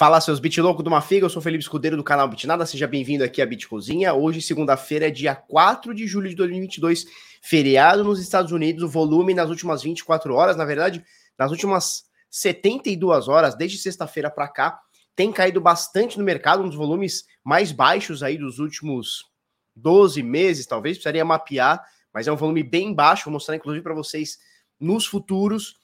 Fala seus bit louco do Mafiga, eu sou Felipe Escudeiro do canal Bitnada, seja bem-vindo aqui à Bit Cozinha. Hoje, segunda-feira, é dia 4 de julho de 2022, feriado nos Estados Unidos, o volume nas últimas 24 horas, na verdade, nas últimas 72 horas, desde sexta-feira para cá, tem caído bastante no mercado, um dos volumes mais baixos aí dos últimos 12 meses, talvez, precisaria mapear, mas é um volume bem baixo, vou mostrar inclusive para vocês nos futuros.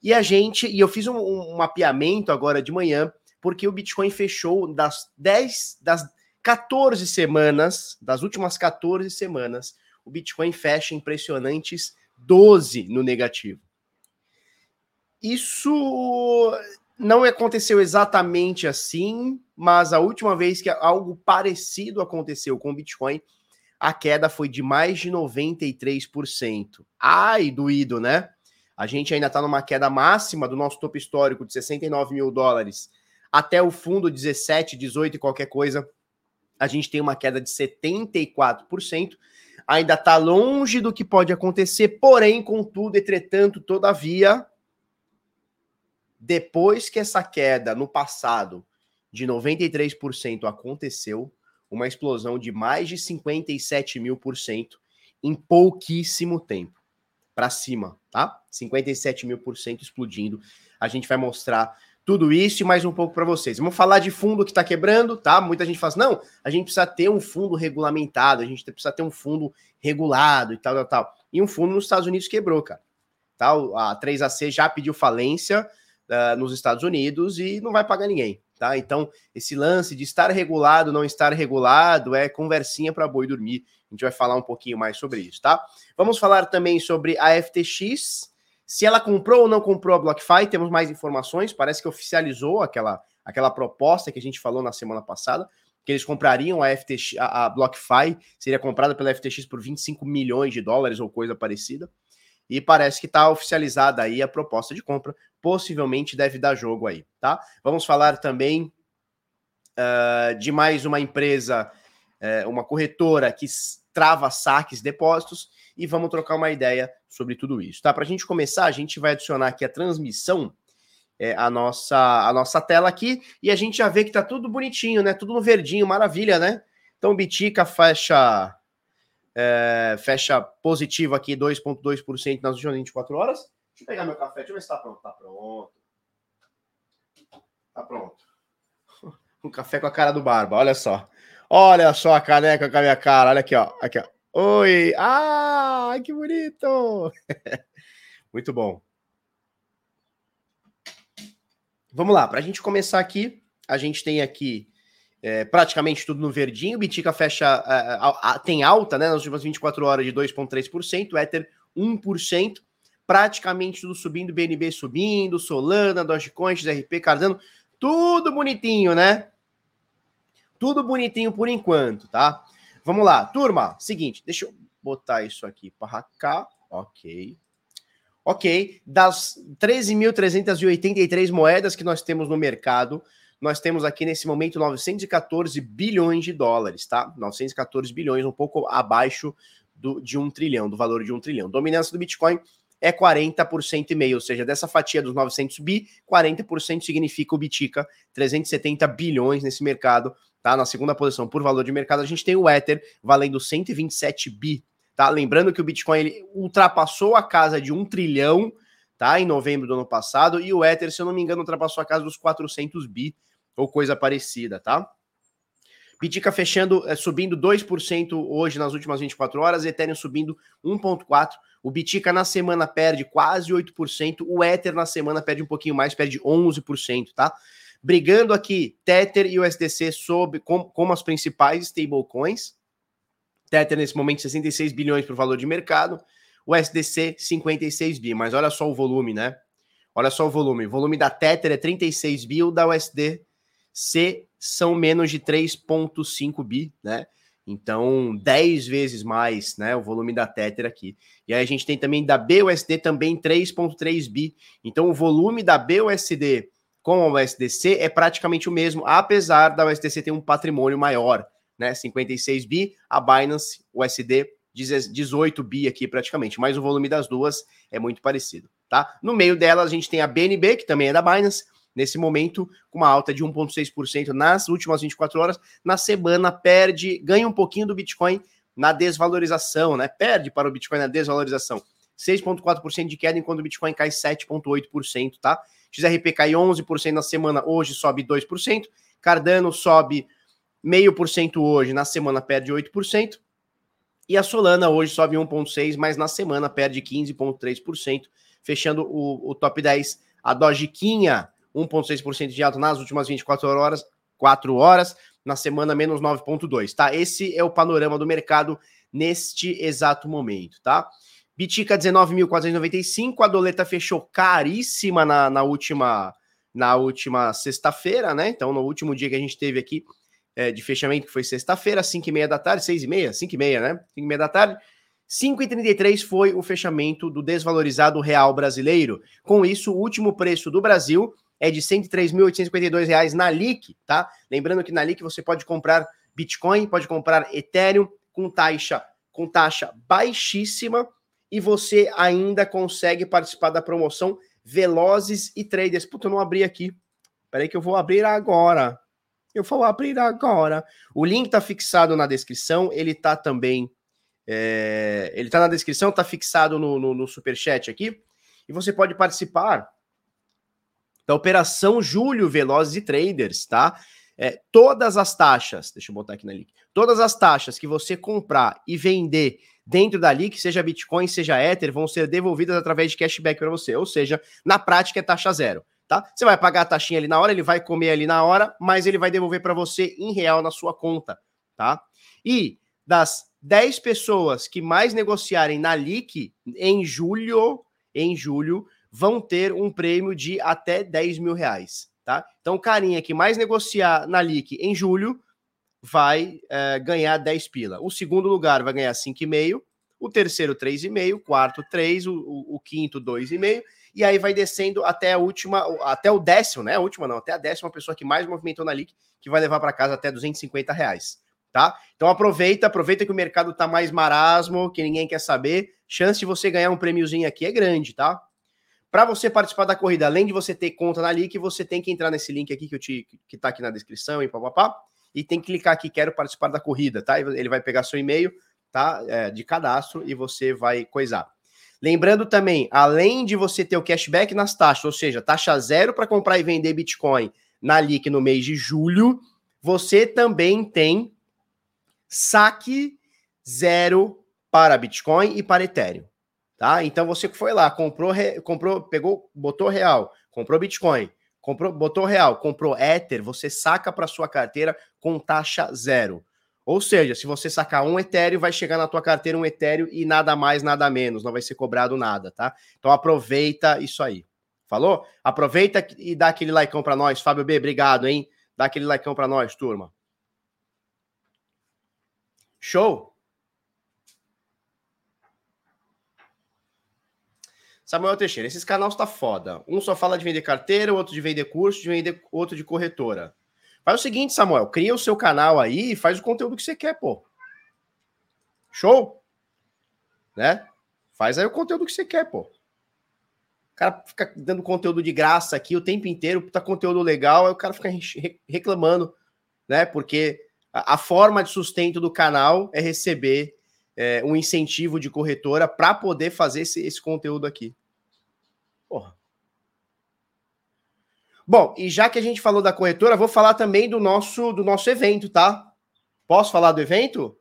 E a gente, e eu fiz um, um mapeamento agora de manhã, porque o Bitcoin fechou das 10, das 14 semanas, das últimas 14 semanas, o Bitcoin fecha impressionantes 12 no negativo. Isso não aconteceu exatamente assim, mas a última vez que algo parecido aconteceu com o Bitcoin, a queda foi de mais de 93%. Ai, doído, né? A gente ainda está numa queda máxima do nosso topo histórico de 69 mil dólares até o fundo 17, 18 e qualquer coisa. A gente tem uma queda de 74%. Ainda está longe do que pode acontecer, porém, contudo, entretanto, todavia, depois que essa queda no passado de 93% aconteceu, uma explosão de mais de 57 mil por cento em pouquíssimo tempo para cima, tá? 57 mil por cento explodindo. A gente vai mostrar tudo isso e mais um pouco para vocês. Vamos falar de fundo que está quebrando, tá? Muita gente fala assim, não, a gente precisa ter um fundo regulamentado, a gente precisa ter um fundo regulado e tal, tal, tal. E um fundo nos Estados Unidos quebrou, cara. Tá? A 3AC já pediu falência uh, nos Estados Unidos e não vai pagar ninguém, tá? Então, esse lance de estar regulado, não estar regulado, é conversinha para boi dormir. A gente vai falar um pouquinho mais sobre isso, tá? Vamos falar também sobre a FTX. Se ela comprou ou não comprou a BlockFi, temos mais informações. Parece que oficializou aquela, aquela proposta que a gente falou na semana passada, que eles comprariam a FTX, a, a BlockFi, seria comprada pela FTX por 25 milhões de dólares ou coisa parecida. E parece que está oficializada aí a proposta de compra. Possivelmente deve dar jogo aí, tá? Vamos falar também uh, de mais uma empresa, uh, uma corretora que trava saques, depósitos, e vamos trocar uma ideia sobre tudo isso, tá? Para a gente começar, a gente vai adicionar aqui a transmissão, é, a, nossa, a nossa tela aqui, e a gente já vê que tá tudo bonitinho, né? Tudo no verdinho, maravilha, né? Então, Bitica fecha, é, fecha positivo aqui, 2,2% nas últimas 24 horas. Deixa eu pegar meu café, deixa eu ver se tá pronto. Tá pronto. Tá pronto. Um café com a cara do Barba, olha só. Olha só a caneca com a minha cara, olha aqui, ó. Aqui, ó. Oi! Ah, que bonito! Muito bom. Vamos lá, para a gente começar aqui, a gente tem aqui é, praticamente tudo no verdinho. Bitica fecha, a, a, tem alta né, nas últimas 24 horas de 2,3%, Ether 1%, praticamente tudo subindo, BNB subindo, Solana, Dogecoin, XRP, Cardano, tudo bonitinho, né? Tudo bonitinho por enquanto, tá? Vamos lá, turma. Seguinte, deixa eu botar isso aqui para cá. Ok. Ok. Das 13.383 moedas que nós temos no mercado, nós temos aqui nesse momento 914 bilhões de dólares, tá? 914 bilhões, um pouco abaixo do, de um trilhão, do valor de um trilhão. Dominância do Bitcoin é 40% e meio, ou seja, dessa fatia dos 900 bi, 40% significa o Bitica, 370 bilhões nesse mercado, tá? Na segunda posição por valor de mercado, a gente tem o Ether valendo 127 bi, tá? Lembrando que o Bitcoin ele ultrapassou a casa de um trilhão, tá? Em novembro do ano passado, e o Ether, se eu não me engano, ultrapassou a casa dos 400 bi ou coisa parecida, tá? Bitica fechando, é, subindo 2% hoje nas últimas 24 horas, Ethereum subindo 1,4%. O Bitica na semana perde quase 8%, o Ether na semana perde um pouquinho mais, perde 11%, tá? brigando aqui Tether e USDC sob, com, como as principais stablecoins. Tether nesse momento 66 bilhões por valor de mercado, o USDC 56 bi, mas olha só o volume, né? Olha só o volume. O volume da Tether é 36 bi, o da USDC são menos de 3.5 bi, né? Então, 10 vezes mais, né, o volume da Tether aqui. E aí a gente tem também da BUSD também 3.3 bi. Então, o volume da BUSD com a USDC é praticamente o mesmo, apesar da USDC ter um patrimônio maior, né? 56 bi, a Binance USD 18 bi aqui praticamente, mas o volume das duas é muito parecido, tá? No meio delas a gente tem a BNB, que também é da Binance, nesse momento, com uma alta de 1,6% nas últimas 24 horas. Na semana, perde, ganha um pouquinho do Bitcoin na desvalorização, né? Perde para o Bitcoin na desvalorização. 6,4% de queda, enquanto o Bitcoin cai 7,8%, tá? XRP cai 11% na semana, hoje sobe 2%. Cardano sobe 0,5% hoje, na semana perde 8%. E a Solana hoje sobe 1,6%, mas na semana perde 15,3%, fechando o, o top 10. A Dogequinha, 1,6% de alta nas últimas 24 horas, 4 horas, na semana menos 9,2%, tá? Esse é o panorama do mercado neste exato momento, tá? Bitica 19.495, a doleta fechou caríssima na, na última na última sexta-feira, né? Então, no último dia que a gente teve aqui é, de fechamento, que foi sexta-feira, 5 e meia da tarde, 6 e meia, 5 e meia, né? 5 e meia da tarde. 5,33 foi o fechamento do desvalorizado real brasileiro. Com isso, o último preço do Brasil é de R$ 103.852 na LIC, tá? Lembrando que na LIC você pode comprar Bitcoin, pode comprar Ethereum com taxa com taxa baixíssima e você ainda consegue participar da promoção Velozes e Traders. Puta, eu não abri aqui. Peraí que eu vou abrir agora. Eu vou abrir agora. O link tá fixado na descrição, ele tá também. É, ele tá na descrição, tá fixado no, no, no superchat aqui. E você pode participar da Operação Julho Velozes e Traders, tá? É, todas as taxas, deixa eu botar aqui na link, todas as taxas que você comprar e vender dentro da LIC, seja Bitcoin, seja Ether, vão ser devolvidas através de cashback para você. Ou seja, na prática é taxa zero. Tá? Você vai pagar a taxinha ali na hora, ele vai comer ali na hora, mas ele vai devolver para você em real na sua conta, tá? E das 10 pessoas que mais negociarem na LIC em julho, em julho, vão ter um prêmio de até 10 mil reais, tá? Então, o carinha que mais negociar na LIC em julho vai é, ganhar 10 pila. O segundo lugar vai ganhar 5,5, o terceiro 3,5, o quarto 3, o, o, o quinto 2,5, e aí vai descendo até a última, até o décimo, né? A última não, até a décima pessoa que mais movimentou na LIC, que vai levar para casa até 250 reais, tá? Então aproveita, aproveita que o mercado tá mais marasmo, que ninguém quer saber, chance de você ganhar um prêmiozinho aqui é grande, tá? Para você participar da corrida, além de você ter conta na LIC, você tem que entrar nesse link aqui que eu te que tá aqui na descrição e papapá e tem que clicar aqui, quero participar da corrida, tá? Ele vai pegar seu e-mail, tá? É, de cadastro e você vai coisar. Lembrando também, além de você ter o cashback nas taxas, ou seja, taxa zero para comprar e vender Bitcoin na LIC no mês de julho, você também tem saque zero para Bitcoin e para Ethereum, tá? Então você foi lá, comprou, comprou, pegou, botou real, comprou Bitcoin, comprou, botou real, comprou Ether, você saca para sua carteira com taxa zero. Ou seja, se você sacar um Ethereum, vai chegar na tua carteira um Ethereum e nada mais, nada menos, não vai ser cobrado nada, tá? Então aproveita isso aí. Falou? Aproveita e dá aquele likeão para nós. Fábio B, obrigado, hein? Dá aquele likeão para nós, turma. Show? Samuel Teixeira, esses canais tá foda. Um só fala de vender carteira, outro de vender curso, de vender outro de corretora. Faz o seguinte, Samuel, cria o seu canal aí e faz o conteúdo que você quer, pô. Show? Né? Faz aí o conteúdo que você quer, pô. O cara fica dando conteúdo de graça aqui o tempo inteiro, tá conteúdo legal, aí o cara fica reclamando, né? Porque a forma de sustento do canal é receber é, um incentivo de corretora para poder fazer esse, esse conteúdo aqui. Porra. Bom, e já que a gente falou da corretora, vou falar também do nosso do nosso evento, tá? Posso falar do evento?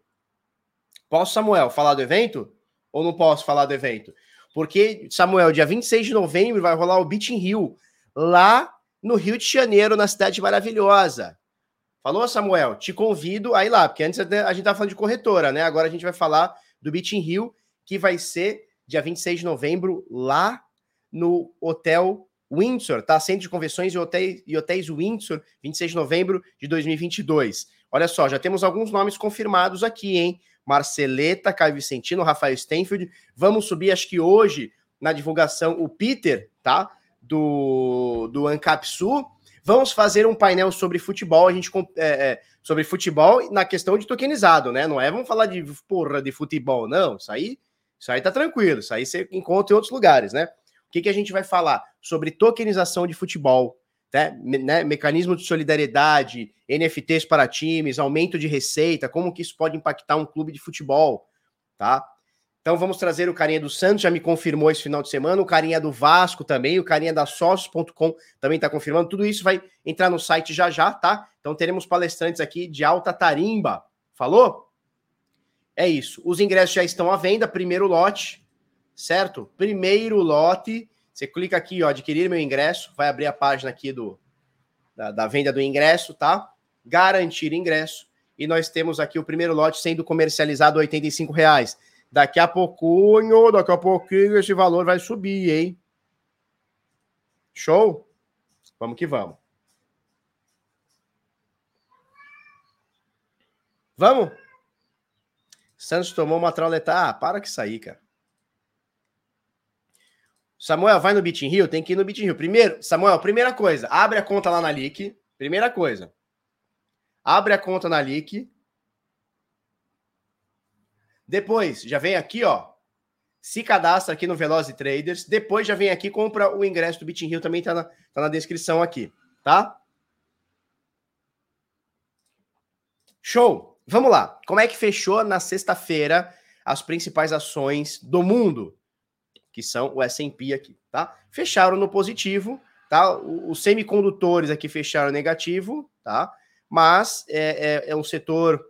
Posso, Samuel, falar do evento? Ou não posso falar do evento? Porque, Samuel, dia 26 de novembro vai rolar o Beach in Rio, lá no Rio de Janeiro, na cidade maravilhosa. Falou, Samuel? Te convido a ir lá, porque antes a gente estava falando de corretora, né? Agora a gente vai falar do Beach in Rio, que vai ser dia 26 de novembro, lá no Hotel Windsor, tá? Centro de Convenções e Hotéis, e hotéis Windsor, 26 de novembro de 2022. Olha só, já temos alguns nomes confirmados aqui, hein? Marceleta, Caio Vicentino, Rafael Stenfield. Vamos subir, acho que hoje, na divulgação, o Peter, tá? Do, do Ancap Sul Vamos fazer um painel sobre futebol, a gente é, é, sobre futebol na questão de tokenizado, né? Não é vamos falar de porra de futebol, não. Isso aí, isso aí tá tranquilo, isso aí você encontra em outros lugares, né? O que, que a gente vai falar? Sobre tokenização de futebol, né, né, mecanismo de solidariedade, NFTs para times, aumento de receita, como que isso pode impactar um clube de futebol, tá? Então vamos trazer o carinha do Santos, já me confirmou esse final de semana, o carinha do Vasco também, o carinha da sócios.com também está confirmando. Tudo isso vai entrar no site já já, tá? Então teremos palestrantes aqui de alta tarimba. Falou? É isso. Os ingressos já estão à venda, primeiro lote, certo? Primeiro lote. Você clica aqui, ó, adquirir meu ingresso, vai abrir a página aqui do da, da venda do ingresso, tá? Garantir ingresso. E nós temos aqui o primeiro lote sendo comercializado R$ reais Daqui a pouquinho, daqui a pouquinho, esse valor vai subir, hein? Show? Vamos que vamos. Vamos? Santos tomou uma trauleta. Ah, para que sair, cara. Samuel, vai no Beating Rio? Tem que ir no Beating Rio. Primeiro, Samuel, primeira coisa, abre a conta lá na Lick. Primeira coisa. Abre a conta na Lick. Depois, já vem aqui, ó. Se cadastra aqui no Velozes Traders. Depois já vem aqui compra o ingresso do Bitin Rio. Também tá na, tá na descrição aqui, tá? Show! Vamos lá. Como é que fechou na sexta-feira as principais ações do mundo? Que são o S&P aqui, tá? Fecharam no positivo, tá? Os semicondutores aqui fecharam negativo, tá? Mas é, é, é um setor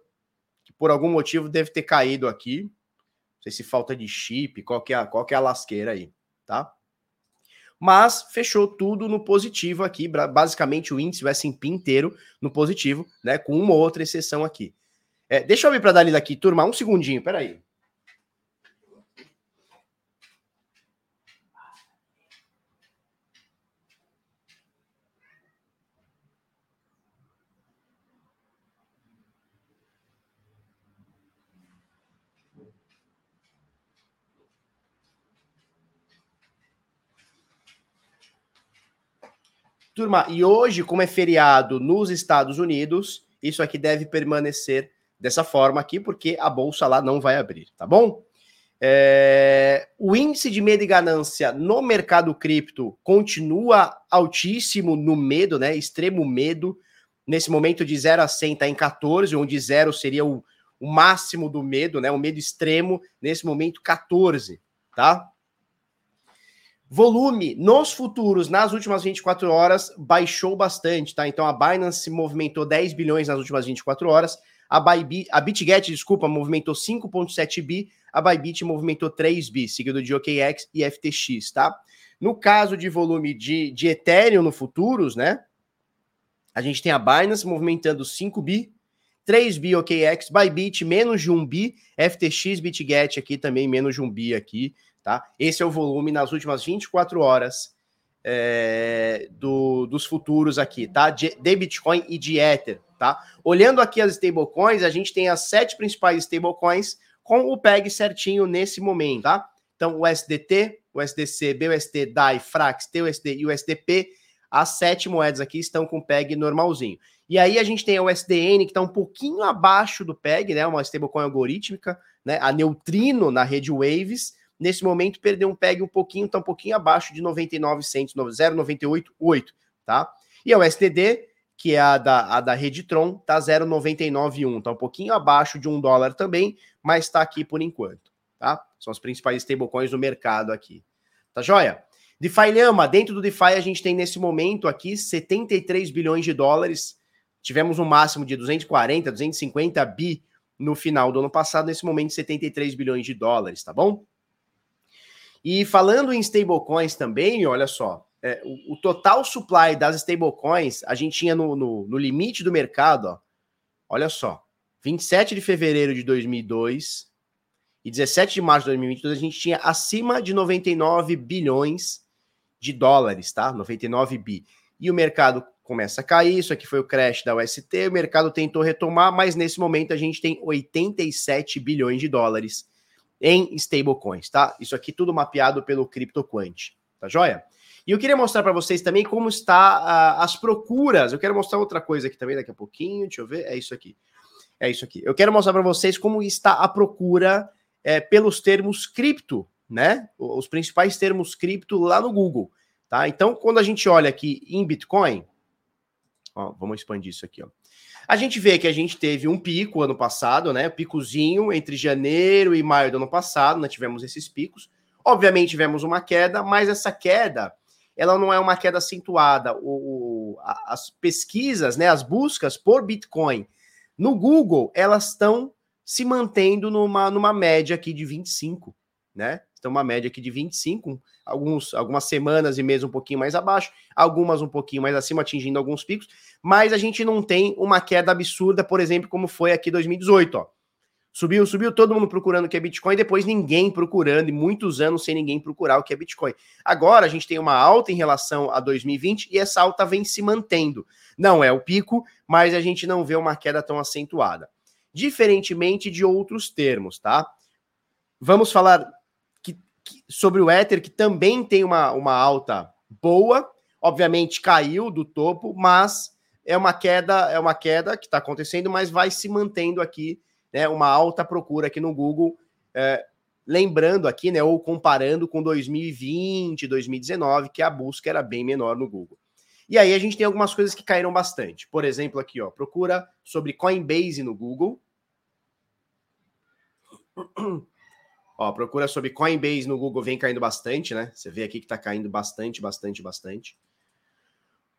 por algum motivo deve ter caído aqui. Não sei se falta de chip, qual que é, qual que é a lasqueira aí, tá? Mas fechou tudo no positivo aqui, basicamente o índice, o S&P inteiro no positivo, né? Com uma ou outra exceção aqui. É, deixa eu abrir para a Dalila aqui, turma, um segundinho, peraí. Turma, e hoje, como é feriado nos Estados Unidos, isso aqui deve permanecer dessa forma aqui, porque a bolsa lá não vai abrir, tá bom? É, o índice de medo e ganância no mercado cripto continua altíssimo no medo, né? Extremo medo. Nesse momento de 0 a 100 está em 14, onde 0 seria o, o máximo do medo, né? O medo extremo, nesse momento 14, tá? Volume nos futuros nas últimas 24 horas baixou bastante, tá? Então a Binance movimentou 10 bilhões nas últimas 24 horas, a, Bybit, a BitGet, desculpa, movimentou 5,7 bi, a Bybit movimentou 3 bi, seguido de OKX e FTX, tá? No caso de volume de, de Ethereum no futuros, né? A gente tem a Binance movimentando 5 bi, 3 bi OKX, Bybit menos de 1 bi, FTX, BitGet aqui também menos de 1 bi aqui, Tá? Esse é o volume nas últimas 24 horas é, do, dos futuros aqui, tá? De, de, Bitcoin e de Ether, tá? Olhando aqui as stablecoins, a gente tem as sete principais stablecoins com o PEG certinho nesse momento, tá? Então, o SDT, o SDC, BUSD, DAI, Frax, TUSD e o USDP, as sete moedas aqui estão com PEG normalzinho. E aí a gente tem a USDN, que está um pouquinho abaixo do PEG, né? Uma stablecoin algorítmica, né? A Neutrino na rede Waves, Nesse momento, perdeu um PEG um pouquinho, está um pouquinho abaixo de 99 centos, 0,988, tá? E o STD, que é a da, a da Reditron, tá 0,991, tá um pouquinho abaixo de um dólar também, mas está aqui por enquanto, tá? São as principais stablecoins do mercado aqui. Tá joia? DeFi Lama, dentro do DeFi a gente tem nesse momento aqui 73 bilhões de dólares. Tivemos um máximo de 240, 250 bi no final do ano passado, nesse momento 73 bilhões de dólares, tá bom? E falando em stablecoins também, olha só, é, o, o, total supply das stablecoins, a gente tinha no, no, no, limite do mercado, ó, olha só, 27 de fevereiro de 2002 e 17 de março de 2022, a gente tinha acima de 99 bilhões de dólares, tá? 99 bi. E o mercado começa a cair, isso aqui foi o crash da UST, o mercado tentou retomar, mas nesse momento a gente tem 87 bilhões de dólares em stablecoins, tá? Isso aqui tudo mapeado pelo CryptoQuant, tá joia? E eu queria mostrar para vocês também como está uh, as procuras. Eu quero mostrar outra coisa aqui também daqui a pouquinho. Deixa eu ver. É isso aqui. É isso aqui. Eu quero mostrar para vocês como está a procura é, pelos termos cripto, né? Os principais termos cripto lá no Google, tá? Então, quando a gente olha aqui em Bitcoin, Ó, vamos expandir isso aqui, ó. A gente vê que a gente teve um pico ano passado, né? Picozinho entre janeiro e maio do ano passado, nós tivemos esses picos. Obviamente tivemos uma queda, mas essa queda ela não é uma queda acentuada. O, o, as pesquisas, né, as buscas por Bitcoin no Google, elas estão se mantendo numa, numa média aqui de 25, né? Então, uma média aqui de 25, alguns, algumas semanas e meses um pouquinho mais abaixo, algumas um pouquinho mais acima, atingindo alguns picos, mas a gente não tem uma queda absurda, por exemplo, como foi aqui 2018, ó. Subiu, subiu, todo mundo procurando o que é Bitcoin, depois ninguém procurando, e muitos anos sem ninguém procurar o que é Bitcoin. Agora a gente tem uma alta em relação a 2020 e essa alta vem se mantendo. Não é o pico, mas a gente não vê uma queda tão acentuada. Diferentemente de outros termos, tá? Vamos falar sobre o Ether, que também tem uma, uma alta boa, obviamente caiu do topo, mas é uma queda, é uma queda que está acontecendo, mas vai se mantendo aqui, né? Uma alta procura aqui no Google. É, lembrando aqui, né? Ou comparando com 2020, 2019, que a busca era bem menor no Google. E aí a gente tem algumas coisas que caíram bastante. Por exemplo, aqui, ó, procura sobre Coinbase no Google. Ó, procura sobre Coinbase no Google vem caindo bastante, né? Você vê aqui que tá caindo bastante, bastante, bastante.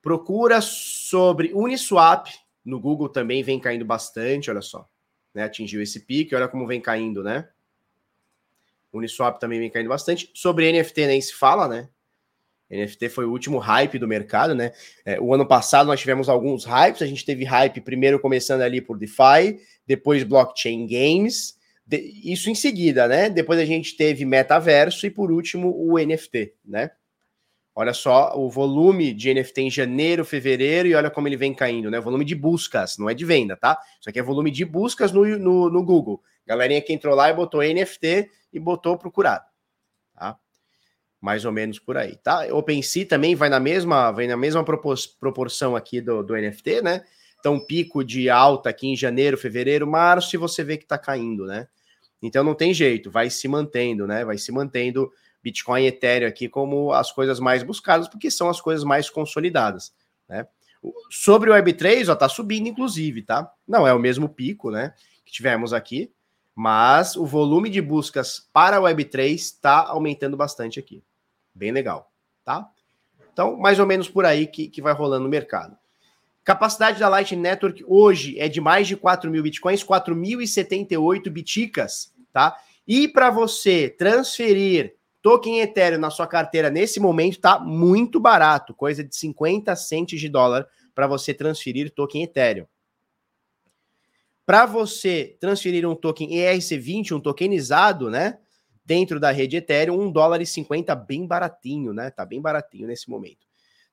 Procura sobre Uniswap no Google também vem caindo bastante, olha só. Né? Atingiu esse pico, olha como vem caindo, né? Uniswap também vem caindo bastante. Sobre NFT nem se fala, né? NFT foi o último hype do mercado, né? É, o ano passado nós tivemos alguns hypes. A gente teve hype primeiro começando ali por DeFi, depois blockchain games, isso em seguida, né? Depois a gente teve metaverso e por último o NFT, né? Olha só o volume de NFT em janeiro, fevereiro e olha como ele vem caindo, né? Volume de buscas, não é de venda, tá? Isso aqui é volume de buscas no, no, no Google. Galerinha que entrou lá e botou NFT e botou procurado, tá? Mais ou menos por aí, tá? OpenSea também vai na mesma, vai na mesma proporção aqui do, do NFT, né? Então, pico de alta aqui em janeiro, fevereiro, março, e você vê que está caindo, né? Então não tem jeito, vai se mantendo, né? Vai se mantendo Bitcoin e Ethereum aqui como as coisas mais buscadas, porque são as coisas mais consolidadas, né? Sobre o Web3, ó, tá subindo, inclusive, tá? Não é o mesmo pico, né? Que tivemos aqui, mas o volume de buscas para o Web3 está aumentando bastante aqui. Bem legal, tá? Então, mais ou menos por aí que, que vai rolando no mercado. Capacidade da Lightning Network hoje é de mais de 4 mil bitcoins, 4.078 biticas, tá? E para você transferir token Ethereum na sua carteira nesse momento tá muito barato, coisa de 50 centes de dólar para você transferir token Ethereum. Para você transferir um token ERC20, um tokenizado, né, dentro da rede Ethereum, 1 dólar e 50 bem baratinho, né? Tá bem baratinho nesse momento,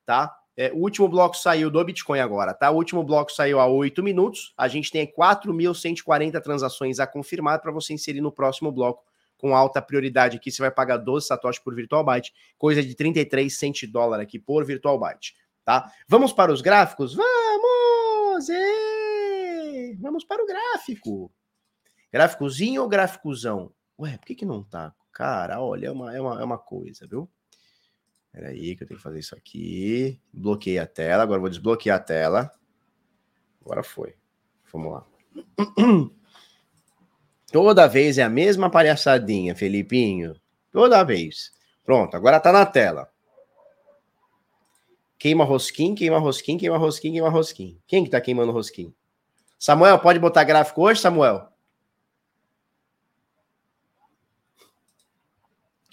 tá? É, o último bloco saiu do Bitcoin agora, tá? O último bloco saiu há 8 minutos. A gente tem 4.140 transações a confirmar para você inserir no próximo bloco com alta prioridade aqui. Você vai pagar 12 satoshi por virtual byte, coisa de 33 cent de dólar aqui por virtual byte, tá? Vamos para os gráficos? Vamos! Ei! Vamos para o gráfico. Gráficozinho ou gráficozão? Ué, por que que não tá? Cara, olha, é uma, é uma, é uma coisa, viu? Peraí, que eu tenho que fazer isso aqui. Bloqueei a tela, agora vou desbloquear a tela. Agora foi. Vamos lá. Toda vez é a mesma palhaçadinha, Felipinho. Toda vez. Pronto, agora tá na tela. Queima rosquinho, queima rosquinho, queima rosquinho, queima rosquinho. Quem que tá queimando rosquinho? Samuel, pode botar gráfico hoje, Samuel?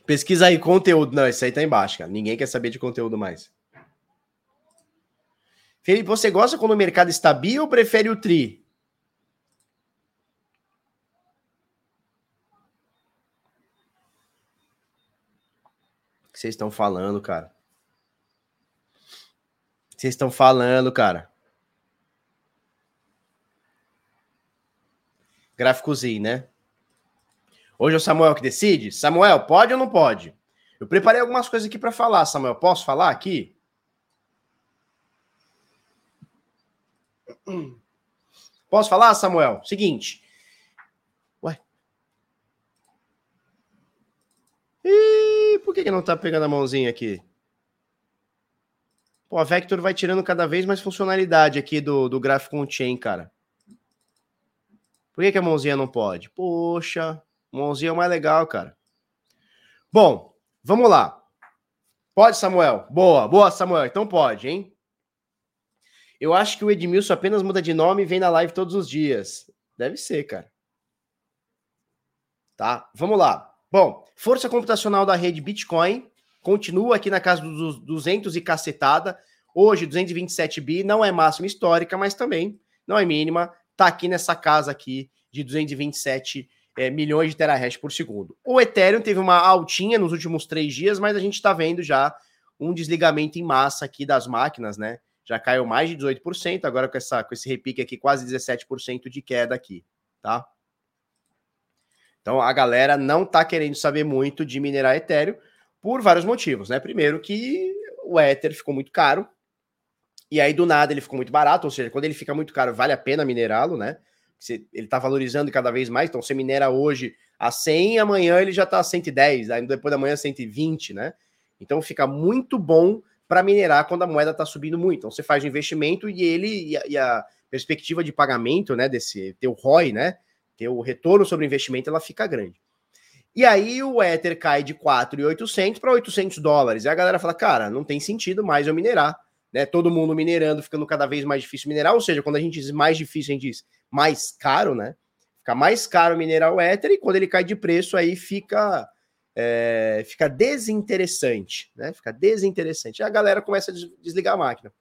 Pesquisa aí conteúdo. Não, esse aí tá embaixo, cara. Ninguém quer saber de conteúdo mais. Felipe, você gosta quando o mercado está bi ou prefere o tri? O que vocês estão falando, cara? O que vocês estão falando, cara? Gráficozinho, né? Hoje é o Samuel que decide? Samuel, pode ou não pode? Eu preparei algumas coisas aqui para falar, Samuel. Posso falar aqui? Posso falar, Samuel? Seguinte. Ué. Ih, por que, que não tá pegando a mãozinha aqui? Pô, a Vector vai tirando cada vez mais funcionalidade aqui do, do gráfico on-chain, cara. Por que, que a mãozinha não pode? Poxa, mãozinha é mais legal, cara. Bom, vamos lá. Pode, Samuel? Boa, boa, Samuel. Então pode, hein? Eu acho que o Edmilson apenas muda de nome e vem na live todos os dias. Deve ser, cara. Tá? Vamos lá. Bom, força computacional da rede Bitcoin continua aqui na casa dos 200 e cacetada. Hoje, 227 bi não é máxima histórica, mas também não é mínima está aqui nessa casa aqui de 227 é, milhões de terahash por segundo. O Ethereum teve uma altinha nos últimos três dias, mas a gente está vendo já um desligamento em massa aqui das máquinas, né? Já caiu mais de 18%, agora com, essa, com esse repique aqui, quase 17% de queda aqui, tá? Então a galera não tá querendo saber muito de minerar Ethereum por vários motivos, né? Primeiro que o Ether ficou muito caro, e aí, do nada, ele ficou muito barato, ou seja, quando ele fica muito caro, vale a pena minerá-lo, né? Ele está valorizando cada vez mais, então você minera hoje a 100, amanhã ele já está a 110, aí depois da manhã 120, né? Então fica muito bom para minerar quando a moeda está subindo muito. Então você faz o investimento e ele e a, e a, perspectiva de pagamento, né, desse teu ROI, né, teu retorno sobre o investimento, ela fica grande. E aí o Ether cai de 4.800 para 800 dólares. E a galera fala, cara, não tem sentido mais eu minerar né? Todo mundo minerando, ficando cada vez mais difícil minerar, ou seja, quando a gente diz mais difícil, a gente diz mais caro, né? Fica mais caro o Ether e quando ele cai de preço, aí fica é, fica desinteressante, né? Fica desinteressante. E a galera começa a desligar a máquina.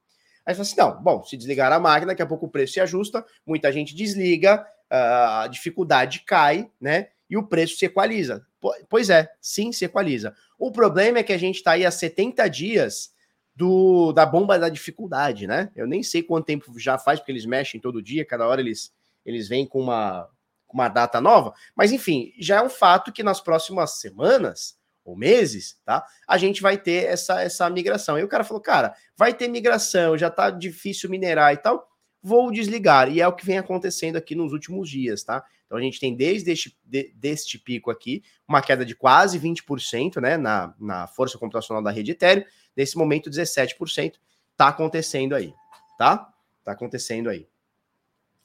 Aí fala assim: não, bom, se desligar a máquina, daqui a pouco o preço se ajusta, muita gente desliga, a dificuldade cai, né? E o preço se equaliza. Pois é, sim, se equaliza. O problema é que a gente está aí há 70 dias do da bomba da dificuldade, né? Eu nem sei quanto tempo já faz, porque eles mexem todo dia, cada hora eles, eles vêm com uma, uma data nova, mas enfim, já é um fato que nas próximas semanas ou meses, tá? A gente vai ter essa, essa migração. E o cara falou, cara, vai ter migração, já tá difícil minerar e tal, vou desligar. E é o que vem acontecendo aqui nos últimos dias, tá? Então a gente tem desde este, de, deste pico aqui uma queda de quase 20%, né, na, na força computacional da rede Ethereum, Nesse momento, 17% está acontecendo aí, tá? Está acontecendo aí.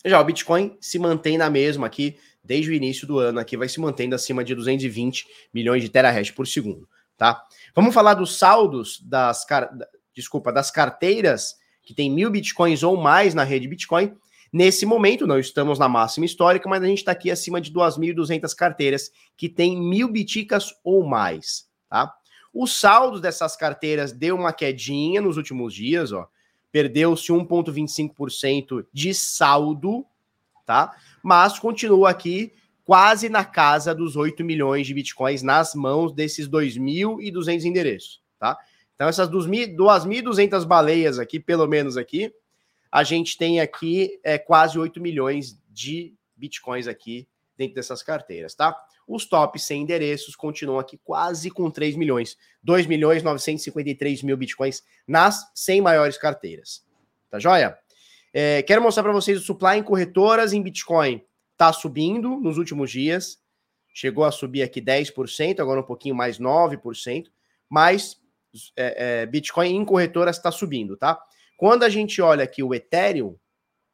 Já o Bitcoin se mantém na mesma aqui, desde o início do ano aqui, vai se mantendo acima de 220 milhões de terahash por segundo, tá? Vamos falar dos saldos das, car... desculpa, das carteiras que tem mil Bitcoins ou mais na rede Bitcoin. Nesse momento, não estamos na máxima histórica, mas a gente está aqui acima de 2.200 carteiras que tem mil Biticas ou mais, tá? O saldo dessas carteiras deu uma quedinha nos últimos dias, ó. Perdeu-se 1,25% de saldo, tá? Mas continua aqui quase na casa dos 8 milhões de bitcoins nas mãos desses 2.200 endereços, tá? Então, essas 2.200 baleias aqui, pelo menos aqui, a gente tem aqui é, quase 8 milhões de bitcoins aqui dentro dessas carteiras, tá? Os top 100 endereços continuam aqui quase com 3 milhões, 2 milhões 953 mil bitcoins nas 100 maiores carteiras. Tá joia? É, quero mostrar para vocês o supply em corretoras em Bitcoin. Tá subindo nos últimos dias. Chegou a subir aqui 10%, agora um pouquinho mais 9%. Mas é, é, Bitcoin em corretoras está subindo, tá? Quando a gente olha aqui o Ethereum,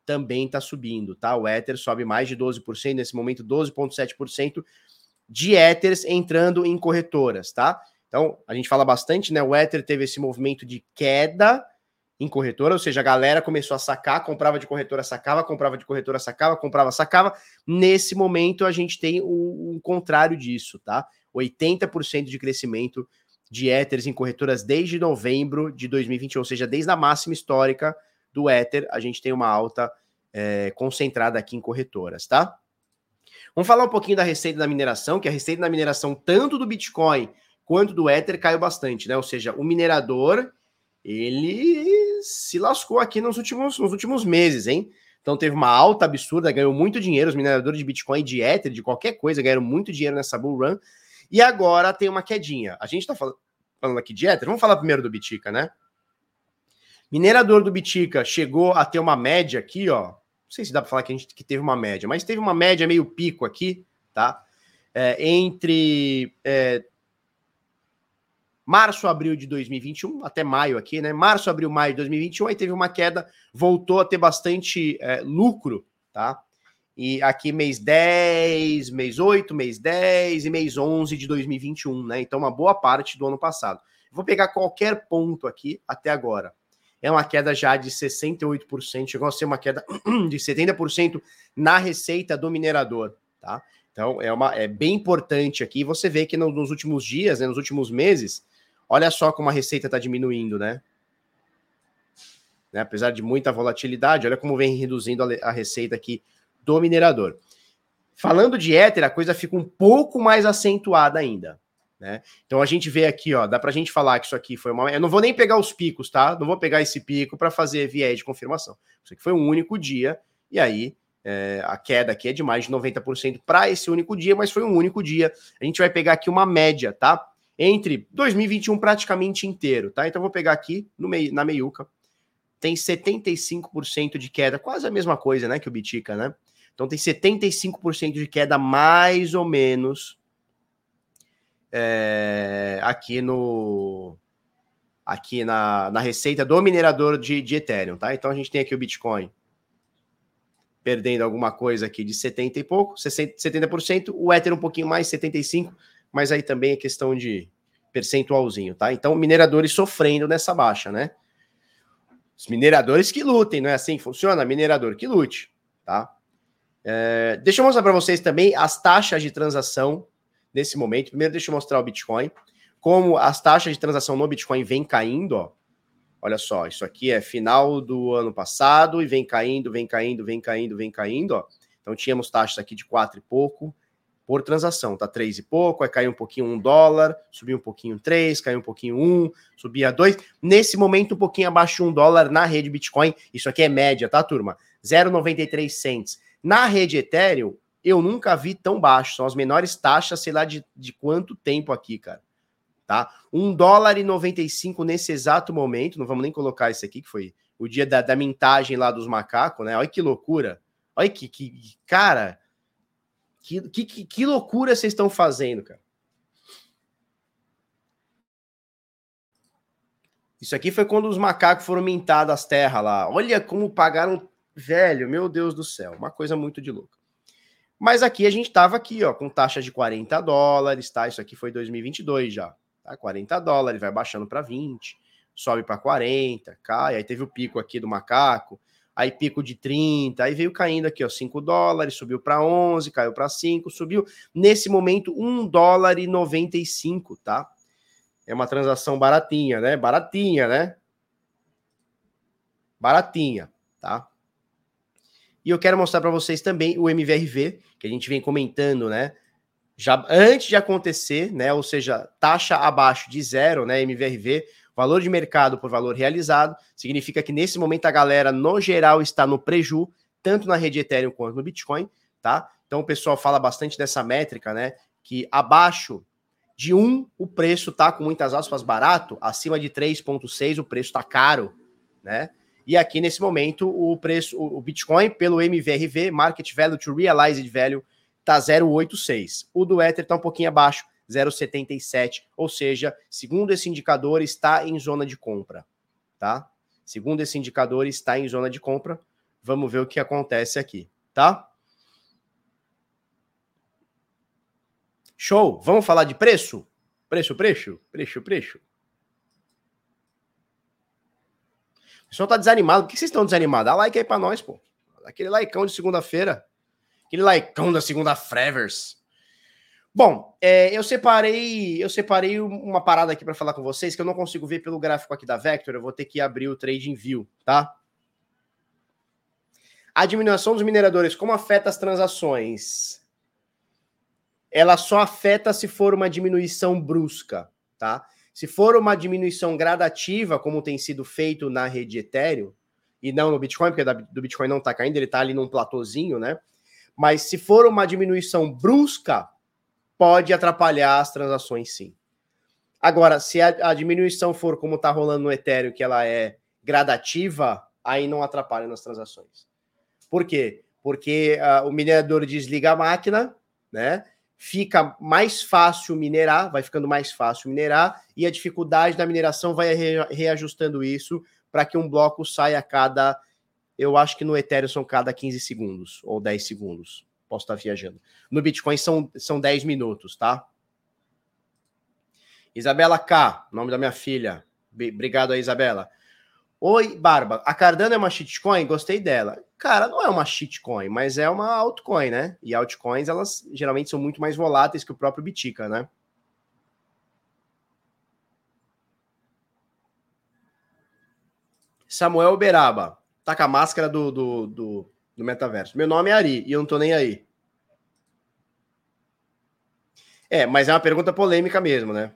também está subindo, tá? O Ether sobe mais de 12%, nesse momento 12,7% de Ethers entrando em corretoras, tá? Então, a gente fala bastante, né? O Ether teve esse movimento de queda em corretora, ou seja, a galera começou a sacar, comprava de corretora, sacava, comprava de corretora, sacava, comprava, sacava. Nesse momento, a gente tem o, o contrário disso, tá? 80% de crescimento de Ethers em corretoras desde novembro de 2020, ou seja, desde a máxima histórica do Ether, a gente tem uma alta é, concentrada aqui em corretoras, tá? Vamos falar um pouquinho da receita da mineração, que a receita da mineração, tanto do Bitcoin quanto do Ether, caiu bastante, né? Ou seja, o minerador, ele se lascou aqui nos últimos, nos últimos meses, hein? Então teve uma alta absurda, ganhou muito dinheiro, os mineradores de Bitcoin, de Ether, de qualquer coisa, ganharam muito dinheiro nessa bull run, e agora tem uma quedinha. A gente tá falando aqui de Ether, vamos falar primeiro do Bitica, né? Minerador do Bitica chegou a ter uma média aqui, ó, não sei se dá para falar que a gente que teve uma média, mas teve uma média meio pico aqui, tá? É, entre é, Março, abril de 2021, até maio aqui, né? Março, abril, maio de 2021, aí teve uma queda, voltou a ter bastante é, lucro, tá? E aqui mês 10, mês 8, mês 10 e mês 11 de 2021, né? Então, uma boa parte do ano passado. Vou pegar qualquer ponto aqui até agora. É uma queda já de 68%, chegou a ser uma queda de 70% na receita do minerador, tá? Então, é, uma, é bem importante aqui. Você vê que nos últimos dias, né, nos últimos meses, Olha só como a receita está diminuindo, né? né? Apesar de muita volatilidade, olha como vem reduzindo a, a receita aqui do minerador. Falando de éter, a coisa fica um pouco mais acentuada ainda. Né? Então a gente vê aqui, ó, dá para a gente falar que isso aqui foi uma. Eu não vou nem pegar os picos, tá? Não vou pegar esse pico para fazer viés de confirmação. Isso aqui foi um único dia, e aí é, a queda aqui é de mais de 90% para esse único dia, mas foi um único dia. A gente vai pegar aqui uma média, tá? entre 2021 praticamente inteiro, tá? Então vou pegar aqui no mei, na meiuca, tem 75% de queda, quase a mesma coisa, né, que o Bitica, né? Então tem 75% de queda mais ou menos é, aqui no aqui na, na receita do minerador de, de Ethereum, tá? Então a gente tem aqui o Bitcoin perdendo alguma coisa aqui de 70 e pouco, 60, 70%, o Ether um pouquinho mais, 75%, mas aí também é questão de percentualzinho, tá? Então, mineradores sofrendo nessa baixa, né? Os mineradores que lutem, não é assim que funciona? Minerador que lute, tá? É, deixa eu mostrar para vocês também as taxas de transação nesse momento. Primeiro, deixa eu mostrar o Bitcoin. Como as taxas de transação no Bitcoin vem caindo, ó. Olha só, isso aqui é final do ano passado e vem caindo, vem caindo, vem caindo, vem caindo, ó. Então tínhamos taxas aqui de quatro e pouco, por transação. Tá três e pouco, aí caiu um pouquinho um dólar, subiu um pouquinho três, caiu um pouquinho um, subia dois. Nesse momento, um pouquinho abaixo de um dólar na rede Bitcoin. Isso aqui é média, tá, turma? 0,93 cents. Na rede Ethereum, eu nunca vi tão baixo. São as menores taxas, sei lá de, de quanto tempo aqui, cara. Tá? Um dólar e 95 nesse exato momento. Não vamos nem colocar esse aqui, que foi o dia da, da mintagem lá dos macacos, né? Olha que loucura. Olha que, que cara que, que, que loucura vocês estão fazendo, cara? Isso aqui foi quando os macacos foram mintados as terras lá. Olha como pagaram, velho, meu Deus do céu, uma coisa muito de louco. Mas aqui a gente tava aqui, ó, com taxa de 40 dólares, tá? Isso aqui foi 2022 já, tá? 40 dólares, vai baixando para 20, sobe para 40, cai, aí teve o pico aqui do macaco, aí pico de 30, aí veio caindo aqui, ó, 5 dólares, subiu para 11, caiu para 5, subiu. Nesse momento, 1 dólar e 95, tá? É uma transação baratinha, né? Baratinha, né? Baratinha, tá? E eu quero mostrar para vocês também o MVRV, que a gente vem comentando, né? Já antes de acontecer, né? Ou seja, taxa abaixo de zero, né? MVRV, Valor de mercado por valor realizado significa que nesse momento a galera, no geral, está no preju, tanto na rede Ethereum quanto no Bitcoin, tá? Então o pessoal fala bastante dessa métrica, né? Que abaixo de 1 o preço tá com muitas aspas barato, acima de 3,6 o preço tá caro, né? E aqui nesse momento o preço, o Bitcoin pelo MVRV, Market Value to Realized Value, tá 0,86. O do Ether tá um pouquinho abaixo, 0,77, ou seja, segundo esse indicador, está em zona de compra, tá? Segundo esse indicador, está em zona de compra. Vamos ver o que acontece aqui, tá? Show! Vamos falar de preço? Preço, preço, preço, preço. O pessoal tá desanimado. Por que vocês estão desanimados? Dá like aí pra nós, pô. Aquele likeão de segunda-feira. Aquele likeão da segunda Frevers. Bom, é, eu separei eu separei uma parada aqui para falar com vocês que eu não consigo ver pelo gráfico aqui da Vector, eu vou ter que abrir o Trading View, tá? A diminuição dos mineradores, como afeta as transações? Ela só afeta se for uma diminuição brusca, tá? Se for uma diminuição gradativa, como tem sido feito na rede Ethereum, e não no Bitcoin, porque do Bitcoin não está caindo, ele está ali num platôzinho, né? Mas se for uma diminuição brusca, pode atrapalhar as transações, sim. Agora, se a, diminuição for como está rolando no Ethereum, que ela é gradativa, aí não atrapalha nas transações. Por quê? Porque uh, o minerador desliga a máquina, né? Fica mais fácil minerar, vai ficando mais fácil minerar, e a dificuldade da mineração vai reajustando isso para que um bloco saia a cada, eu acho que no Ethereum são cada 15 segundos ou 10 segundos. Posso estar viajando. No Bitcoin são, são 10 minutos, tá? Isabela K, nome da minha filha. Obrigado aí, Isabela. Oi, Barba. A Cardano é uma shitcoin? Gostei dela. Cara, não é uma shitcoin, mas é uma altcoin, né? E altcoins, elas geralmente são muito mais voláteis que o próprio Bitica, né? Samuel Beraba. Tá com a máscara do, do, do, do metaverso. Meu nome é Ari e eu não tô nem aí. É, mas é uma pergunta polêmica mesmo, né?